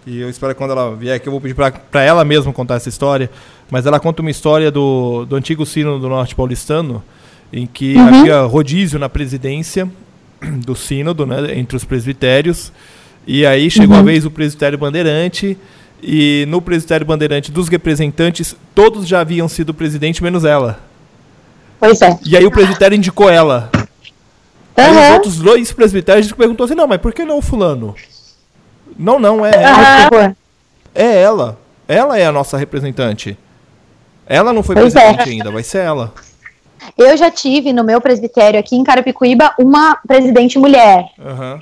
e eu espero que quando ela vier aqui eu vou pedir para ela mesma contar essa história, mas ela conta uma história do, do antigo sino do Norte Paulistano, em que uhum. havia rodízio na presidência do sínodo, né, entre os presbitérios, e aí chegou uhum. a vez o presbitério bandeirante, e no presbitério bandeirante dos representantes, todos já haviam sido presidente, menos ela. Pois é. E aí o presbitério indicou ela. Uhum. Aí os outros dois presbitérios perguntou assim, não, mas por que não o fulano? Não, não, é ela. Uhum. É ela. Ela é a nossa representante. Ela não foi pois é. presidente é. ainda, vai ser ela. Eu já tive no meu presbitério aqui em Carapicuíba uma presidente mulher. Uhum.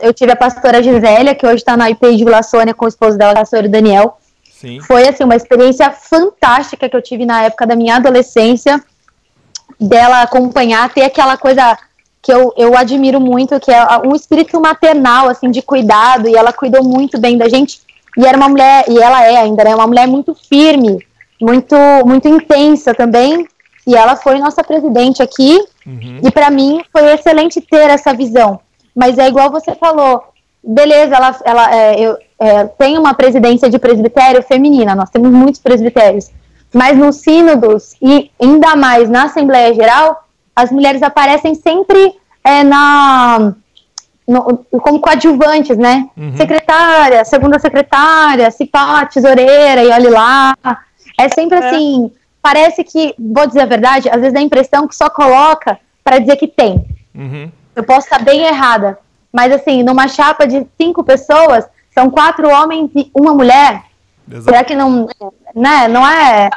Eu tive a pastora Gisélia, que hoje está na IP de Vila Sônia com o esposo dela, o pastor Daniel. Sim. Foi assim uma experiência fantástica que eu tive na época da minha adolescência, dela acompanhar, ter aquela coisa que eu, eu admiro muito, que é um espírito maternal, assim, de cuidado, e ela cuidou muito bem da gente. E era uma mulher, e ela é ainda, né, uma mulher muito firme, muito, muito intensa também, e ela foi nossa presidente aqui. Uhum. E para mim foi excelente ter essa visão. Mas é igual você falou. Beleza, ela, ela é, eu, é, tem uma presidência de presbitério feminina. Nós temos muitos presbitérios. Mas nos sínodos e ainda mais na Assembleia Geral, as mulheres aparecem sempre é, na no, como coadjuvantes, né? Uhum. Secretária, segunda secretária, cipá, tesoureira e olhe lá. É sempre É. assim, parece que, vou dizer a verdade, às vezes dá a impressão que só coloca para dizer que tem. Uhum. Eu posso estar bem errada, mas assim, numa chapa de cinco pessoas, são quatro homens e uma mulher. Exato. Será que não, né? Não é?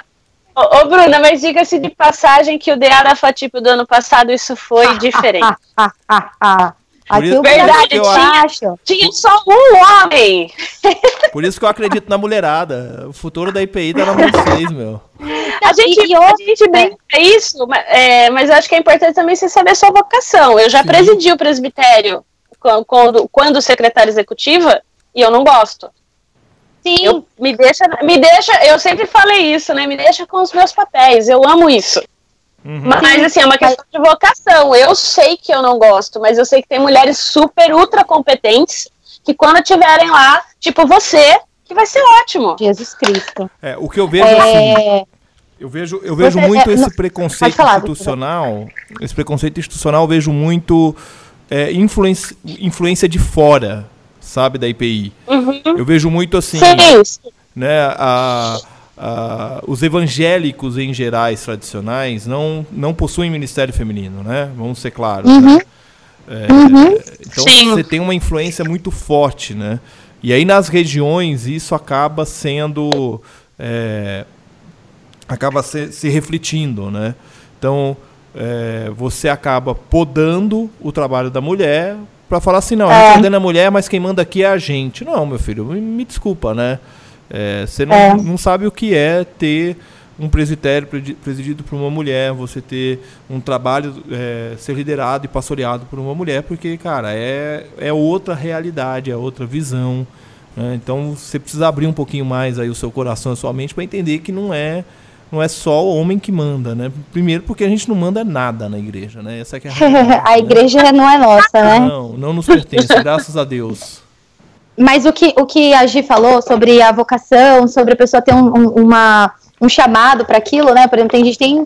Ô, ô, Bruna, mas diga-se de passagem que o The Arafatipo do ano passado isso foi diferente. Ah, ah, ah, ah. Aqui isso- Verdade, eu tinha. acho. Tinha só um homem. Por isso que eu acredito na mulherada. O futuro da IPI tá na mão de vocês, meu. A gente, e a outra- gente brinca isso, ma- é, mas eu acho que é importante também você saber a sua vocação. Eu já Sim. presidi o presbitério quando, quando, quando secretária executiva e eu não gosto. Sim, Eu, me deixa, me deixa, eu sempre falei isso, né? Me deixa com os meus papéis. Eu amo isso. Uhum. Mas assim, é uma questão de vocação. Eu sei que eu não gosto, mas eu sei que tem mulheres super ultra competentes que quando estiverem lá, tipo você, que vai ser ótimo. Jesus Cristo. É, o que eu vejo assim. É, Eu vejo, eu vejo Você- muito é, esse não- preconceito falar, institucional. Esse preconceito institucional eu vejo muito é, influência, influência de fora, sabe, da IPI. Uhum. Eu vejo muito assim, Sim, sim. né, a, a- os evangélicos em gerais tradicionais não, não possuem ministério feminino, né? Vamos ser claros. Uhum. né? É, Então Sim. você tem uma influência muito forte, né? E aí nas regiões isso acaba sendo é, acaba se, se refletindo, né? Então é, você acaba podando o trabalho da mulher para falar assim, não, ordena a mulher, mas quem manda aqui é a gente. Não, meu filho, me, me desculpa, né? É, você não, É. não sabe o que é ter um presbitério presidido por uma mulher, você ter um trabalho, é, ser liderado e pastoreado por uma mulher, porque, cara, é, é outra realidade, é outra visão. né? Então você precisa abrir um pouquinho mais aí o seu coração e a sua mente para entender que não é não é só o homem que manda, né? Primeiro porque a gente não manda nada na igreja, né? Essa é a realidade, a né? igreja não é nossa, né? Não, não nos pertence, graças a Deus. Mas o que, o que a Gi falou sobre a vocação, sobre a pessoa ter um, um- uma, um chamado para aquilo, né? Por exemplo, tem gente tem.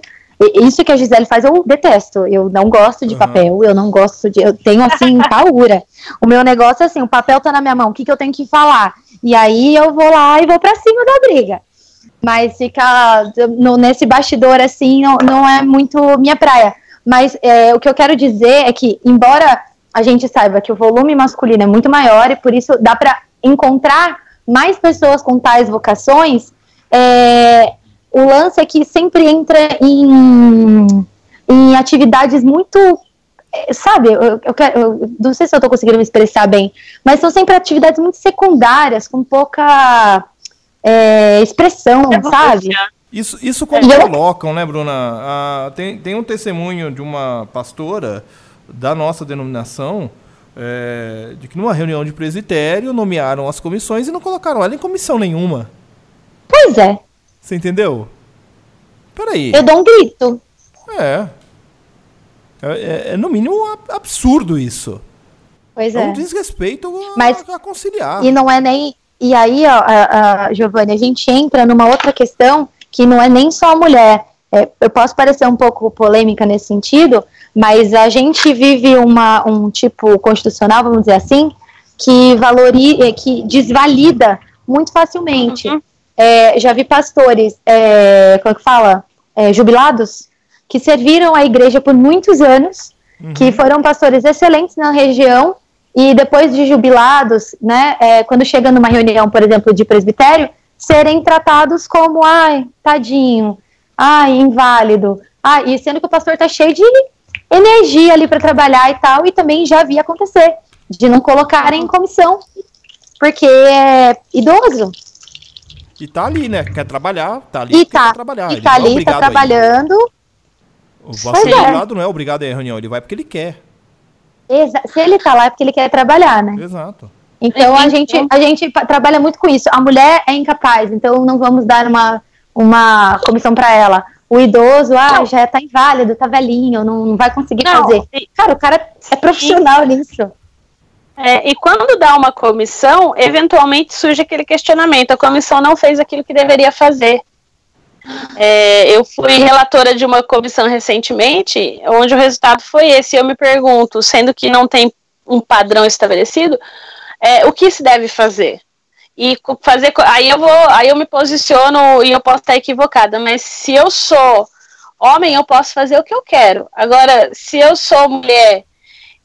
Isso que a Gisele faz, eu detesto. Eu não gosto de Aham. papel, eu não gosto de. Eu tenho assim, paura. O meu negócio é assim: o papel tá na minha mão, o que, que eu tenho que falar? E aí eu vou lá e vou para cima da briga. Mas ficar no- nesse bastidor assim não, não é muito minha praia. Mas é, o que eu quero dizer é que, embora a gente saiba que o volume masculino é muito maior e por isso dá para encontrar mais pessoas com tais vocações, é, o lance é que sempre entra em, em atividades muito. é, Sabe, eu, eu quero, eu não sei se eu estou conseguindo me expressar bem, mas são sempre atividades muito secundárias, com pouca é, expressão, sabe? Isso, isso quando eu- colocam, né, Bruna? Ah, tem, tem um testemunho de uma pastora da nossa denominação é, de que numa reunião de presbitério nomearam as comissões e não colocaram ela em comissão nenhuma. Pois é, Você entendeu? Peraí. eu dou um grito. É. É, é- é, no mínimo ab- absurdo isso. Pois É, é. um desrespeito a, Mas- a conciliar. E não é nem. E aí, ó, a, a, Giovanni, a gente entra numa outra questão que não é nem só a mulher. É, eu posso parecer um pouco polêmica nesse sentido, mas a gente vive uma, um tipo constitucional, vamos dizer assim, que valoriza, que desvalida muito facilmente. Uhum. É, já vi pastores, é, como é que fala? É, jubilados, que serviram a igreja por muitos anos, Uhum. que foram pastores excelentes na região e depois de jubilados, né, é, quando chega numa reunião, por exemplo, de presbitério, serem tratados como, ai, tadinho, ai, inválido, ai, e sendo que o pastor tá cheio de energia ali para trabalhar e tal, e também já vi acontecer de não colocarem em comissão, porque é idoso, E tá ali, né? Quer trabalhar, tá ali e tá, quer trabalhar. e Ele tá é ali, tá a ir. trabalhando, O pastor é. não é obrigado a ir à reunião, ele vai porque ele quer. exa- se ele tá lá é porque ele quer trabalhar, né? Exato. Então a gente, a gente trabalha muito com isso. A mulher é incapaz, então não vamos dar uma, uma comissão para ela. O idoso, ah, Não. já tá inválido, tá velhinho, não, não vai conseguir Não, fazer. Cara, o cara é profissional nisso. É, e quando dá uma comissão, eventualmente surge aquele questionamento: a comissão não fez aquilo que deveria fazer. É, eu fui relatora de uma comissão recentemente, onde o resultado foi esse. Eu me pergunto, sendo que não tem um padrão estabelecido, é, o que se deve fazer? E fazer. Aí eu vou. Aí eu me posiciono e eu posso estar equivocada, mas se eu sou homem, eu posso fazer o que eu quero. Agora, se eu sou mulher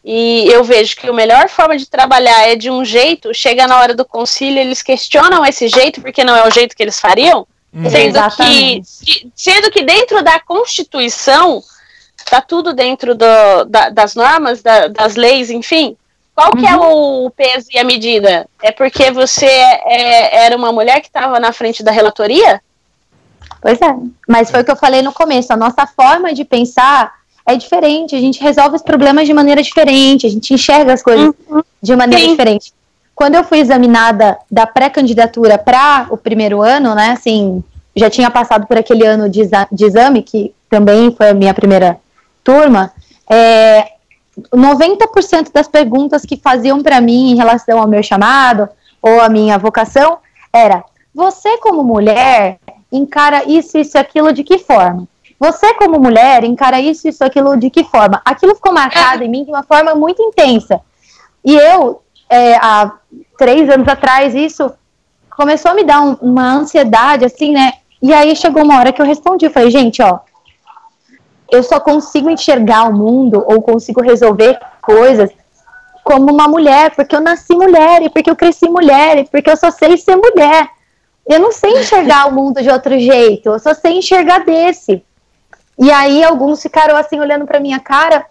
e eu vejo que a melhor forma de trabalhar é de um jeito, chega na hora do concílio, eles questionam esse jeito porque não é o jeito que eles fariam, uhum. sendo, que, sendo que dentro da Constituição está tudo dentro do, da, das normas, da, das leis, enfim. Qual que é uhum. o peso e a medida? É porque você é, era uma mulher que estava na frente da relatoria? Pois é, mas foi o que eu falei no começo. A nossa forma de pensar é diferente. A gente resolve os problemas de maneira diferente. A gente enxerga as coisas uhum. de maneira Sim. diferente. Quando eu fui examinada da pré-candidatura para o primeiro ano, né? Assim, já tinha passado por aquele ano de, exa de exame, que também foi a minha primeira turma. É, 90% das perguntas que faziam para mim em relação ao meu chamado ou a minha vocação era: você, como mulher, encara isso, isso, aquilo de que forma? Você, como mulher, encara isso, isso, aquilo de que forma? Aquilo ficou marcado em mim de uma forma muito intensa. E eu, é, há três anos atrás, isso começou a me dar um, uma ansiedade, assim, né? E aí chegou uma hora que eu respondi, eu falei, gente, ó, eu só consigo enxergar o mundo ou consigo resolver coisas como uma mulher, porque eu nasci mulher, e porque eu cresci mulher, e porque eu só sei ser mulher. Eu não sei enxergar o mundo de outro jeito, eu só sei enxergar desse. E aí alguns ficaram assim olhando para minha cara,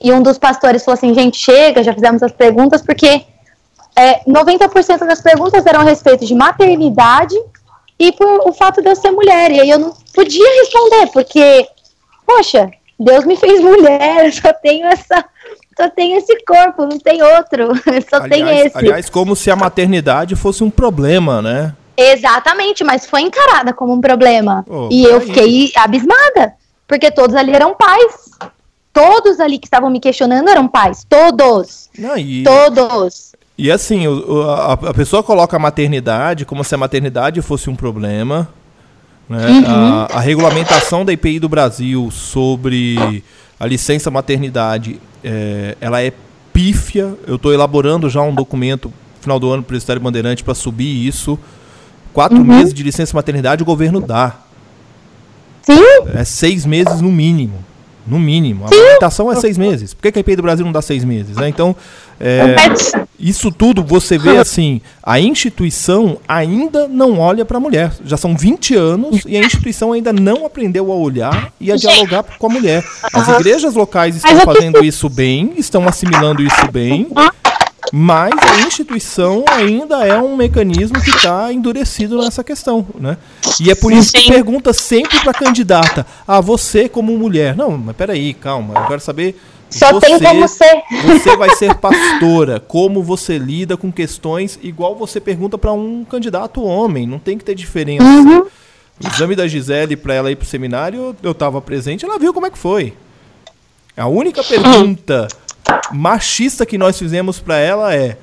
e um dos pastores falou assim: gente, chega, já fizemos as perguntas, porque é, 90% das perguntas eram a respeito de maternidade e por o fato de eu ser mulher. E aí eu não podia responder, porque, poxa, Deus me fez mulher, eu só tenho essa. Só tenho esse corpo, não tem outro. Só aliás, tem esse. Aliás, como se a maternidade fosse um problema, né? Exatamente, mas foi encarada como um problema. Oh, e eu fiquei abismada, porque todos ali eram pais. Todos ali que estavam me questionando eram pais. Todos. E... Todos. E assim, a, pessoa coloca a maternidade como se a maternidade fosse um problema. Né? Uhum. A, a, regulamentação da IPI do Brasil sobre a licença maternidade, é, ela é pífia. Eu estou elaborando já um documento final do ano para o Estado Bandeirante para subir isso. Quatro uhum. meses de licença maternidade o governo dá. Sim. É seis meses no mínimo. No mínimo. A limitação é seis meses. Por que, que a IPI do Brasil não dá seis meses? Né? Então, é, isso tudo você vê assim, a instituição ainda não olha para a mulher. Já são 20 anos e a instituição ainda não aprendeu a olhar e a dialogar com a mulher. As igrejas locais estão fazendo isso bem, estão assimilando isso bem, mas a instituição ainda é um mecanismo que está endurecido nessa questão, né? E é por isso que pergunta sempre para a candidata: ah, você como mulher? Não, mas peraí, calma, eu quero saber. Só você, tem como ser. Você vai ser pastora. Como você lida com questões igual você pergunta para um candidato homem? Não tem que ter diferença. Uhum. O exame da Gisele para ela ir para o seminário, eu estava presente, ela viu como é que foi. A única pergunta machista que nós fizemos para ela é: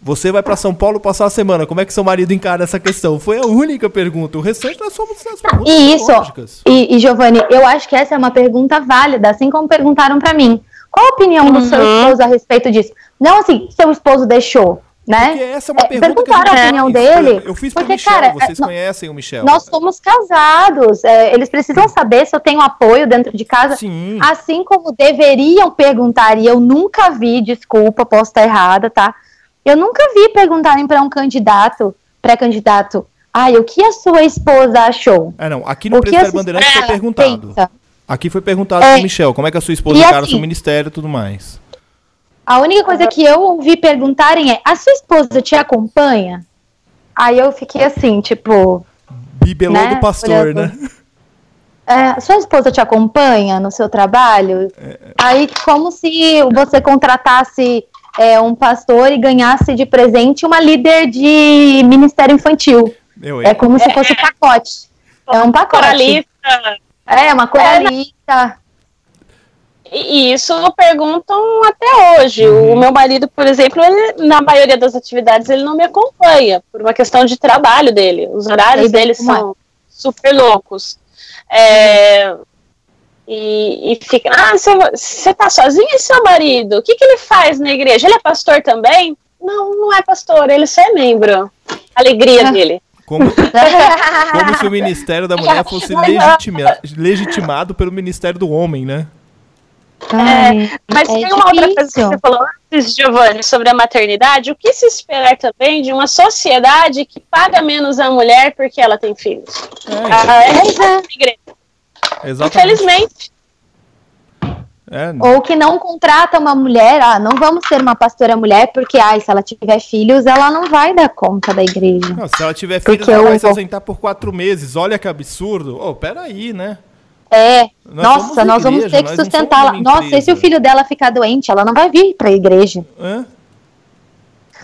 você vai para São Paulo passar a semana, como é que seu marido encara essa questão? Foi a única pergunta. O restante nós somos as perguntas e isso, E, e Giovanni, eu acho que essa é uma pergunta válida, assim como perguntaram para mim. Qual a opinião uhum. do seu uhum. esposo a respeito disso? Não assim, seu esposo deixou. Né? Porque essa é uma é, pergunta que a, a opinião dele. Eu fiz porque, Michel, cara, vocês é, conhecem o Michel. Nós somos casados, é, eles precisam saber se eu tenho apoio dentro de casa, Sim. assim como deveriam perguntar, e eu nunca vi, desculpa, posso estar errada, tá? Eu nunca vi perguntarem para um candidato, pré-candidato, ai, o que a sua esposa achou? É, não, aqui no Presidente Bandeirante foi perguntado. Pensa. Aqui foi perguntado é, pro Michel, como é que a sua esposa encara assim, seu ministério e tudo mais. A única coisa que eu ouvi perguntarem é: a sua esposa te acompanha? Aí eu fiquei assim, tipo. Bibelô né? do pastor, né? É, sua esposa te acompanha no seu trabalho? É... Aí, como se você contratasse é, um pastor e ganhasse de presente uma líder de ministério infantil. Meu, é como se fosse um pacote. É um pacote. Coralista. É, uma coralista. E isso perguntam até hoje. Uhum. O meu marido, por exemplo, ele, na maioria das atividades ele não me acompanha, por uma questão de trabalho dele. Os horários dele são super loucos. É, e, e fica, ah, você tá sozinho e seu marido? O que, que ele faz na igreja? Ele é pastor também? Não, não é pastor, ele só é membro. Alegria dele. Como, como se o Ministério da Mulher fosse legitima, legitimado pelo Ministério do Homem, né? É, mas é tem uma outra coisa que você falou antes, Giovanni, sobre a maternidade. O que se esperar também de uma sociedade que paga menos a mulher porque ela tem filhos? É, ah, é, é, Infelizmente. É, Ou que não contrata uma mulher, ah, não vamos ter uma pastora mulher, porque ah, se ela tiver filhos, ela não vai dar conta da igreja. Não, se ela tiver filhos, porque ela eu... vai se ausentar por quatro meses. Olha que absurdo. Oh, peraí, né? É, nós nossa, nós igreja, vamos ter que sustentá-la. Nossa, e se o filho dela ficar doente, ela não vai vir para a igreja. É?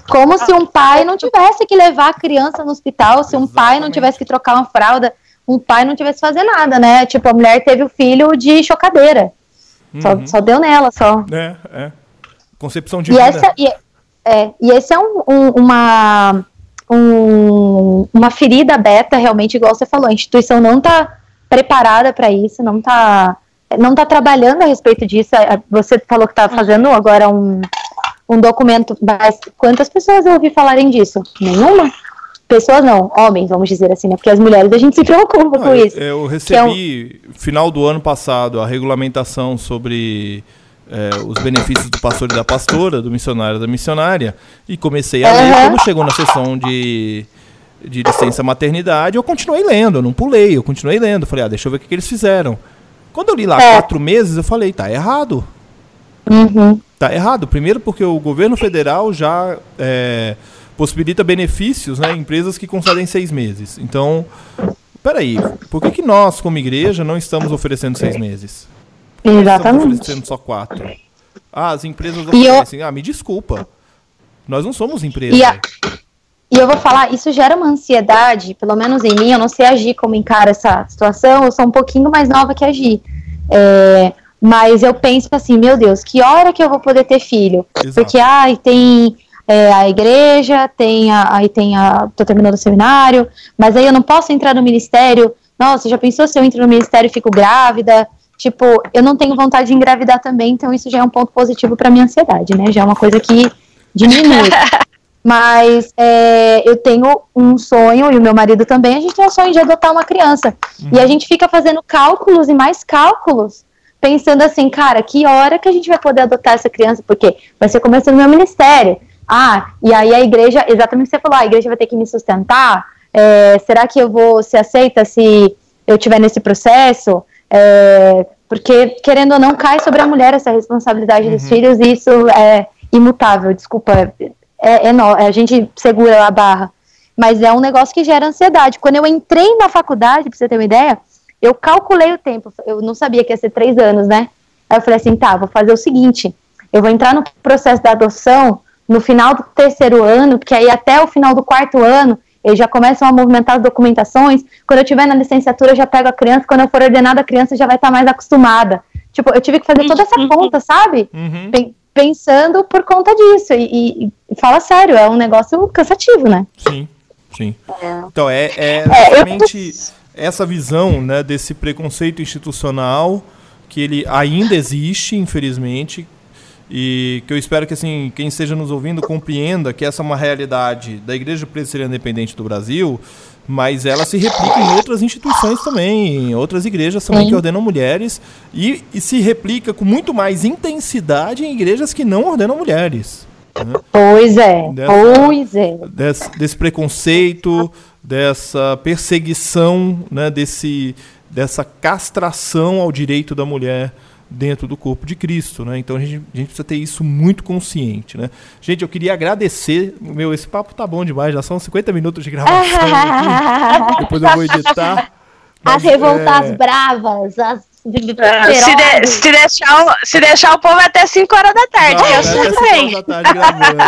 Como se um pai não tivesse que levar a criança no hospital, se um Exatamente. pai não tivesse que trocar uma fralda, um pai não tivesse que fazer nada, né? Tipo, a mulher teve o filho de chocadeira. Uhum. Só, só deu nela, só. É, é. Concepção de e essa e, é, e esse é um, um, uma, um, uma ferida aberta, realmente, igual você falou. A instituição não está preparada para isso, não está não tá trabalhando a respeito disso. Você falou que está fazendo agora um, um documento, mas quantas pessoas eu ouvi falarem disso? Nenhuma? Pessoas não, homens, vamos dizer assim, né? Porque as mulheres a gente se preocupa com isso. Eu recebi, é um... final do ano passado, a regulamentação sobre é, os benefícios do pastor e da pastora, do missionário e da missionária, e comecei a uhum. ler. Quando chegou na sessão de, de licença maternidade, eu continuei lendo, eu não pulei, eu continuei lendo. Falei, ah, deixa eu ver o que, que eles fizeram. Quando eu li lá é. quatro meses, eu falei, tá errado. Uhum. Tá errado. Primeiro porque o governo federal já é, possibilita benefícios né, em empresas que concedem seis meses. Então, peraí, por que, que nós, como igreja, não estamos oferecendo seis meses? Exatamente. Estamos oferecendo só quatro. Ah, as empresas oferecem. Eu... Ah, me desculpa. Nós não somos empresas. E, a... e eu vou falar, isso gera uma ansiedade, pelo menos em mim, eu não sei agir como encara essa situação, eu sou um pouquinho mais nova que agir. É, mas eu penso assim, meu Deus, que hora que eu vou poder ter filho? Exato. Porque, ai, tem é, a igreja, tem a, aí tem a. tô terminando o seminário, mas aí eu não posso entrar no ministério. Nossa, já pensou se eu entro no ministério e fico grávida? Tipo, eu não tenho vontade de engravidar também, então isso já é um ponto positivo para minha ansiedade, né? Já é uma coisa que diminui. Mas é, eu tenho um sonho, e o meu marido também, a gente tem um sonho de adotar uma criança. Uhum. E a gente fica fazendo cálculos e mais cálculos, pensando assim, cara, que hora que a gente vai poder adotar essa criança? Porque vai ser começo do meu ministério. Ah, e aí a igreja, exatamente o que você falou, a igreja vai ter que me sustentar? É, será que eu vou ser aceita se eu estiver nesse processo? É, porque, querendo ou não, cai sobre a mulher essa responsabilidade uhum. dos filhos e isso é imutável, desculpa, é, é, é, a gente segura a barra. Mas é um negócio que gera ansiedade. Quando eu entrei na faculdade, pra você ter uma ideia, eu calculei o tempo, eu não sabia que ia ser três anos, né? Aí eu falei assim, tá, vou fazer o seguinte, eu vou entrar no processo da adoção no final do terceiro ano, porque aí até o final do quarto ano eles já começam a movimentar as documentações. Quando eu estiver na licenciatura, eu já pego a criança. Quando eu for ordenada, a criança já vai estar mais acostumada. Tipo, eu tive que fazer toda essa conta, sabe? Uhum. Pensando por conta disso. E, e, fala sério, é um negócio cansativo, né? Sim, sim. É. Então, é, é exatamente é, eu... essa visão né, desse preconceito institucional que ele ainda existe, infelizmente, e que eu espero que assim quem esteja nos ouvindo compreenda que essa é uma realidade da Igreja Presbiteriana Independente do Brasil, mas ela se replica em outras instituições também, em outras igrejas também Sim. que ordenam mulheres e, e, se replica com muito mais intensidade em igrejas que não ordenam mulheres. Né? Pois é, dessa, pois é. Desse, desse preconceito, dessa perseguição, né, desse, dessa castração ao direito da mulher dentro do corpo de Cristo, né? Então a gente, a gente, precisa ter isso muito consciente, né? Gente, eu queria agradecer, meu, esse papo tá bom demais, já são 50 minutos de gravação aqui, depois eu vou editar. As revoltas é... bravas, as se, de, se, deixar, se deixar o povo até 5 horas da tarde, Não, que eu sei.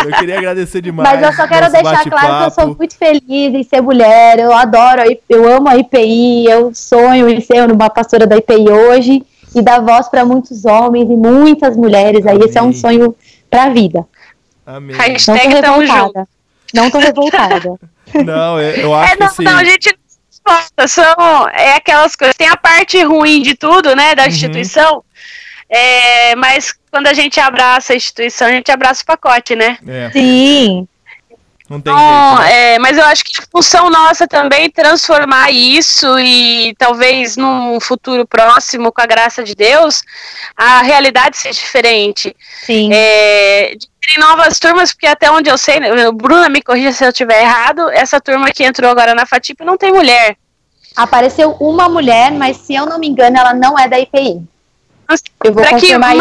Eu queria agradecer demais. Mas eu só quero deixar claro que eu sou muito feliz em ser mulher. Eu adoro, eu amo a IPI, eu sonho em ser uma pastora da IPI hoje e dar voz para muitos homens e muitas mulheres. Aí esse é um sonho para a vida. Amém. Hashtag não tô revoltada. Não tô revoltada. Não, eu, eu acho é, não, que assim... não, a gente são é aquelas coisas. Tem a parte ruim de tudo, né, da Uhum. instituição. é, mas quando a gente abraça a instituição, a gente abraça o pacote, né? É, Sim. Não tem jeito. né? é, mas eu acho que função nossa também é transformar isso e talvez num futuro próximo, com a graça de Deus, a realidade seja diferente. Sim. É, de terem novas turmas, porque até onde eu sei, né, Bruna me corrija se eu estiver errado, essa turma que entrou agora na FATIP não tem mulher. Apareceu uma mulher, mas se eu não me engano, ela não é da IPI. Eu vou Para que confirmar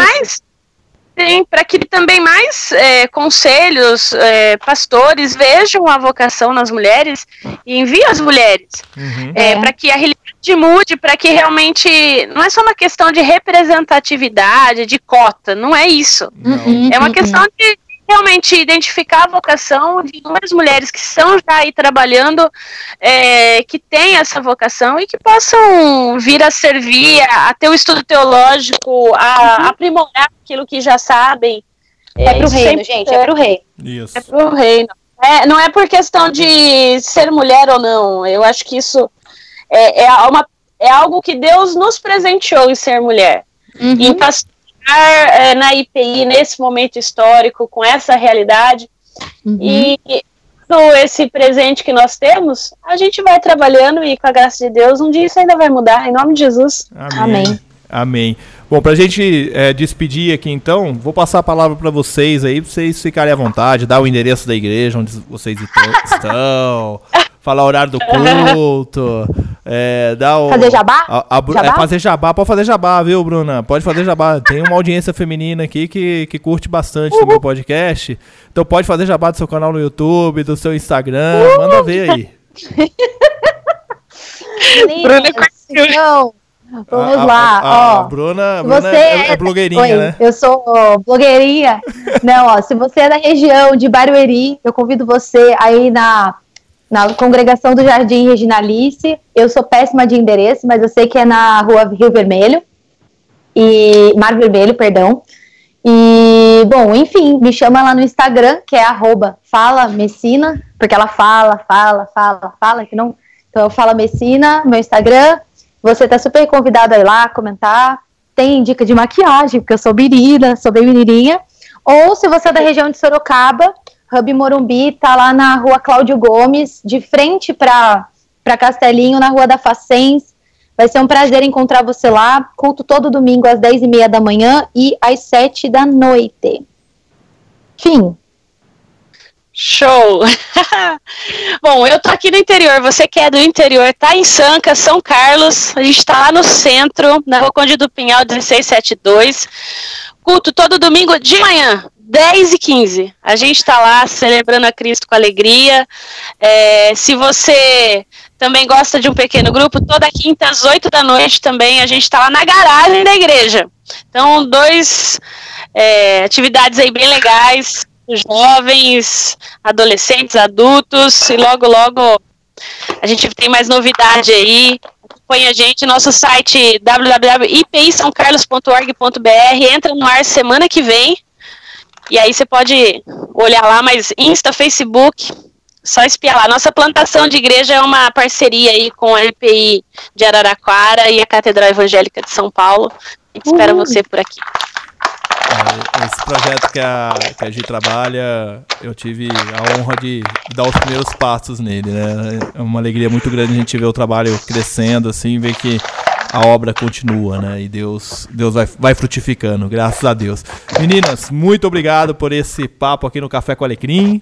mais para que também mais é, conselhos, é, pastores vejam a vocação nas mulheres e enviem as mulheres. Uhum. É, É. para que a realidade mude, para que realmente não é só uma questão de representatividade, de cota, não é isso. Não. Uhum, É uma questão de realmente identificar a vocação de inúmeras mulheres que estão já aí trabalhando, é, que têm essa vocação e que possam vir a servir, a, a ter o estudo teológico, a aprimorar aquilo que já sabem. É pro isso reino, sempre gente, é pro rei. Isso. é pro reino. É, não é por questão de ser mulher ou não. Eu acho que isso é, é, uma, é algo que Deus nos presenteou em ser mulher. Uhum. Em pastorear é, na IPI nesse momento histórico, com essa realidade. Uhum. E com esse presente que nós temos, a gente vai trabalhando e com a graça de Deus, um dia isso ainda vai mudar. Em nome de Jesus. Amém. Amém. Amém. Bom, pra gente é, despedir aqui então, vou passar a palavra pra vocês aí, pra vocês ficarem à vontade, dar o endereço da igreja onde vocês estão, estão, falar o horário do culto, é, dar o... Fazer jabá? A, a Jabá? É fazer jabá, pode fazer jabá, viu, Bruna? Pode fazer jabá. Tem uma audiência feminina aqui que, que curte bastante do meu podcast. Então pode fazer jabá do seu canal no YouTube, do seu Instagram, manda ver aí. Bruna curtiu. então, vamos A- lá, a- a ó. Bruna, Bruna você é, é blogueirinha, Oi, né? Eu sou ó, blogueirinha. Não, ó, se você é da região de Barueri, eu convido você aí na, na congregação do Jardim Reginalice. Eu sou péssima de endereço, mas eu sei que é na rua Rio Vermelho. E Mar Vermelho, perdão. E, bom, enfim, me chama lá no Instagram, que é arroba Fala Messina, porque ela fala, fala, fala, fala, que não. Então eu falo Messina, meu Instagram. Você tá super convidado a ir lá comentar. Tem dica de maquiagem, porque eu sou birina, sou bem menininha. Ou se você é da região de Sorocaba, Hub Morumbi tá lá na rua Cláudio Gomes, de frente para Castelinho, na rua da Facens. Vai ser um prazer encontrar você lá. Culto todo domingo às 10h30 da manhã e às 7 da noite. Fim. Show! Bom, eu tô aqui no interior. Você que é do interior, tá em Sanca, São Carlos. A gente tá lá no centro, na Rua Conde do Pinhal 1672. Culto todo domingo de manhã, 10 e 15. A gente tá lá celebrando a Cristo com alegria. É, se você também gosta de um pequeno grupo, toda quinta às 8 da noite também a gente tá lá na garagem da igreja. Então, dois é, atividades aí bem legais jovens, adolescentes, adultos, e logo, logo a gente tem mais novidade aí. Acompanhe a gente, nosso site www.ipisãocarlos.org.br entra no ar semana que vem. E aí você pode olhar lá, mas Insta, Facebook, só espiar lá. Nossa plantação de igreja é uma parceria aí com a IPI de Araraquara e a Catedral Evangélica de São Paulo. A gente espera você por aqui. É, Esse projeto que a, que a Gi trabalha, eu tive a honra de dar os primeiros passos nele, né? É uma alegria muito grande a gente ver o trabalho crescendo, assim, ver que a obra continua, né? E Deus, Deus vai, vai frutificando, graças a Deus. Meninas, muito obrigado por esse papo aqui no Café com Alecrim.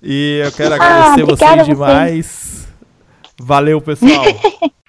E eu quero agradecer obrigada a vocês vocês. demais. Valeu, pessoal.